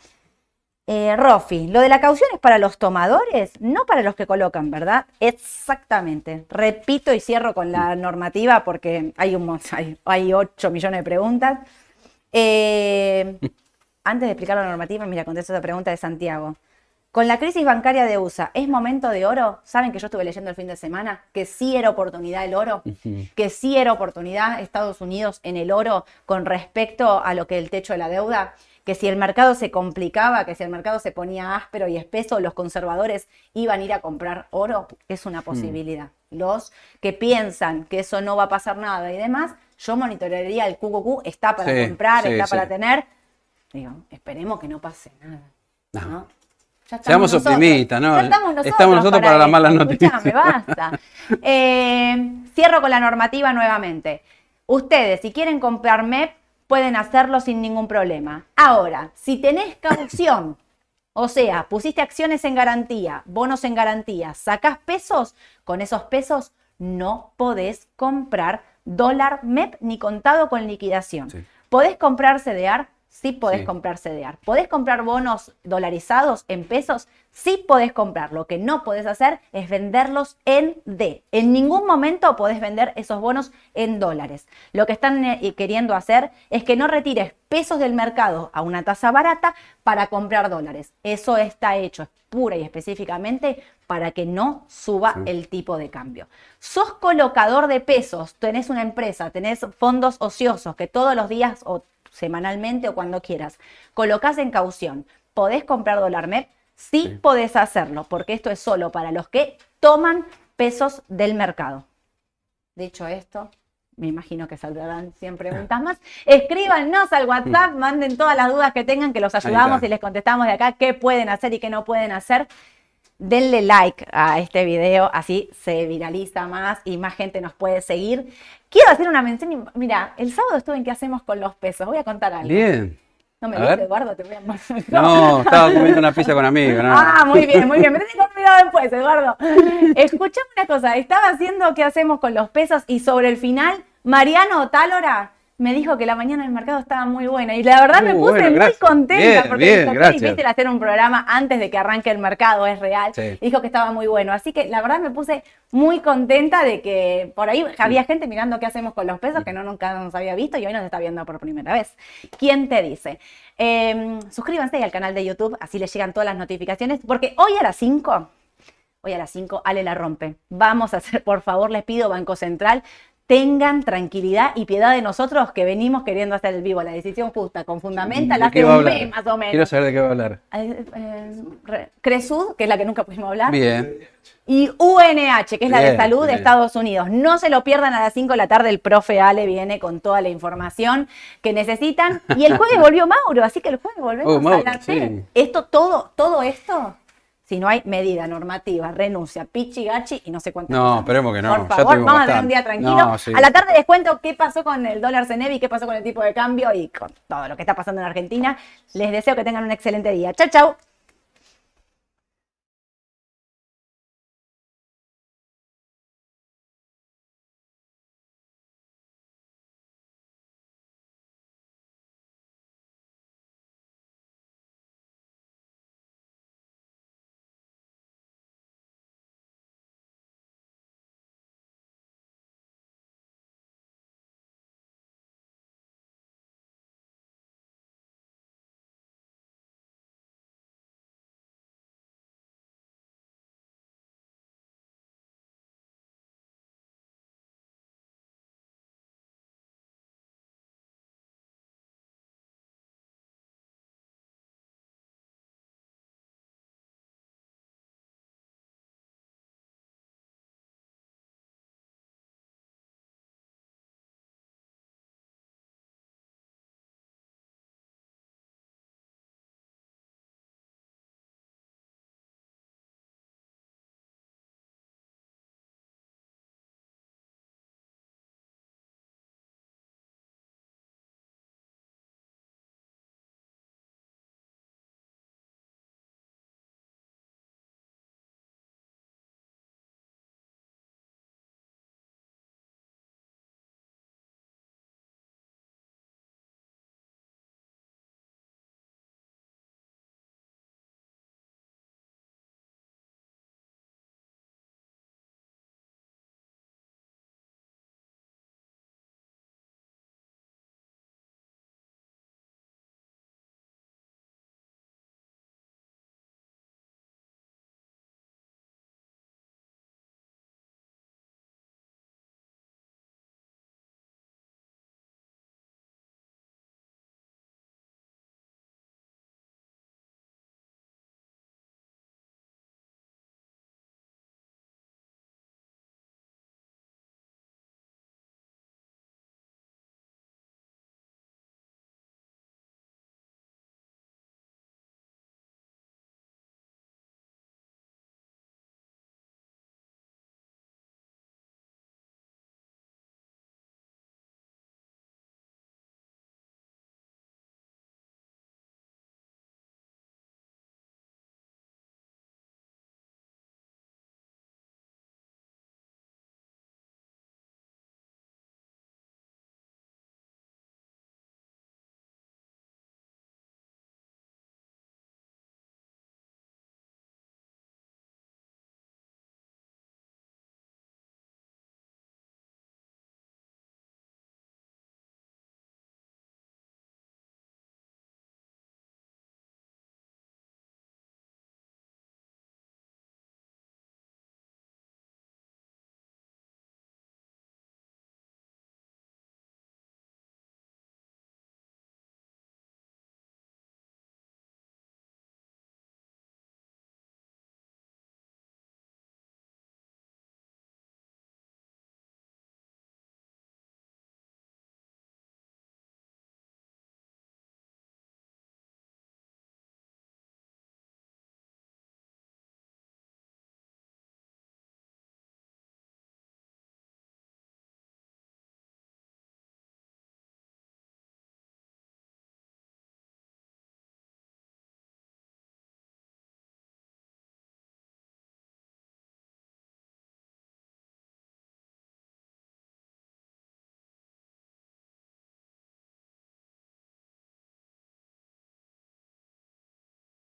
Eh, Rofi, lo de la caución es para los tomadores, no para los que colocan, ¿verdad? Exactamente. Repito y cierro con la normativa porque hay un hay, hay 8 millones de preguntas. Eh, antes de explicar la normativa, mira, contesto esa pregunta de Santiago. Con la crisis bancaria de USA, ¿es momento de oro? ¿Saben que yo estuve leyendo el fin de semana? Que sí era oportunidad el oro, que sí era oportunidad Estados Unidos en el oro con respecto a lo que el techo de la deuda, que si el mercado se complicaba, que si el mercado se ponía áspero y espeso, los conservadores iban a ir a comprar oro, es una posibilidad. Los que piensan que eso no va a pasar nada y demás, yo monitorearía el QQQ, está para Sí, comprar, sí, está sí. para tener. Digo, esperemos que no pase nada. No. ¿no? Ya Seamos optimistas, ¿no? Ya estamos nosotros, Estamos nosotros para las malas noticias. Escuchame, basta. [laughs] Eh, cierro con la normativa nuevamente. Ustedes, si quieren comprar MEP, pueden hacerlo sin ningún problema. Ahora, si tenés caución, o sea, pusiste acciones en garantía, bonos en garantía, sacás pesos, con esos pesos no podés comprar dólar MEP ni contado con liquidación. Sí. ¿Podés comprar CDR? Sí podés Sí. comprar CDR. ¿Podés comprar bonos dolarizados en pesos? Sí podés comprar. Lo que no podés hacer es venderlos en D. En ningún momento podés vender esos bonos en dólares. Lo que están eh, queriendo hacer es que no retires pesos del mercado a una tasa barata para comprar dólares. Eso está hecho pura y específicamente para que no suba Sí. el tipo de cambio. Sos colocador de pesos, tenés una empresa, tenés fondos ociosos que todos los días o semanalmente o cuando quieras colocas en caución. ¿Podés comprar dólar MEP? Sí, Sí. podés hacerlo, porque esto es solo para los que toman pesos del mercado. Dicho esto, me imagino que saldrán 100 preguntas más. Escríbanos al WhatsApp, manden todas las dudas que tengan, que los ayudamos y les contestamos de acá qué pueden hacer y qué no pueden hacer. Denle like a este video, así se viraliza más y más gente nos puede seguir. Quiero hacer una mención. Mira, el sábado estuve en ¿Qué hacemos con los pesos? Voy a contar algo. Bien. No me ver. Eduardo, te voy a [laughs] No, estaba comiendo una pizza con amigos. no. Ah, muy bien, muy bien. Me tenés que olvidar después, Eduardo. [laughs] Escuchame una cosa. Estaba haciendo qué hacemos con los pesos y sobre el final, Mariano Tálora me dijo que la mañana del mercado estaba muy buena. Y la verdad me Muy puse bueno, muy gracias. contenta Bien, porque bien, es gracias. difícil hacer un programa antes de que arranque el mercado, es real. Sí. Dijo que estaba muy bueno. Así que la verdad me puse muy contenta de que por ahí había gente mirando qué hacemos con los pesos que no nunca nos había visto y hoy nos está viendo por primera vez. ¿Quién te dice? Eh, suscríbanse al canal de YouTube, así les llegan todas las notificaciones, porque hoy a las 5, hoy a las 5, Ale la rompe. Vamos a hacer, por favor, les pido, Banco Central, tengan tranquilidad y piedad de nosotros que venimos queriendo hacer el vivo, la decisión justa, con fundamental, ¿De hace un mes más o menos. Quiero saber de qué va a hablar. Eh, eh, re- Cresud, que es la que nunca pudimos hablar, Bien. y UNH, que es la de Bien, salud de. Estados Unidos. No se lo pierdan a las 5 de la tarde, el profe Ale viene con toda la información que necesitan. Y el jueves [laughs] volvió Mauro, así que el jueves volvemos Oh, Mauro, a sí. Esto, todo, todo esto, si no hay medida normativa, renuncia, pichi, gachi y no sé cuántas No, cosas. esperemos que no, Por favor, vamos a tener un día tranquilo. No, sí. A la tarde les cuento qué pasó con el dólar Cenevi, qué pasó con el tipo de cambio y con todo lo que está pasando en Argentina. Les deseo que tengan un excelente día. Chau, chau.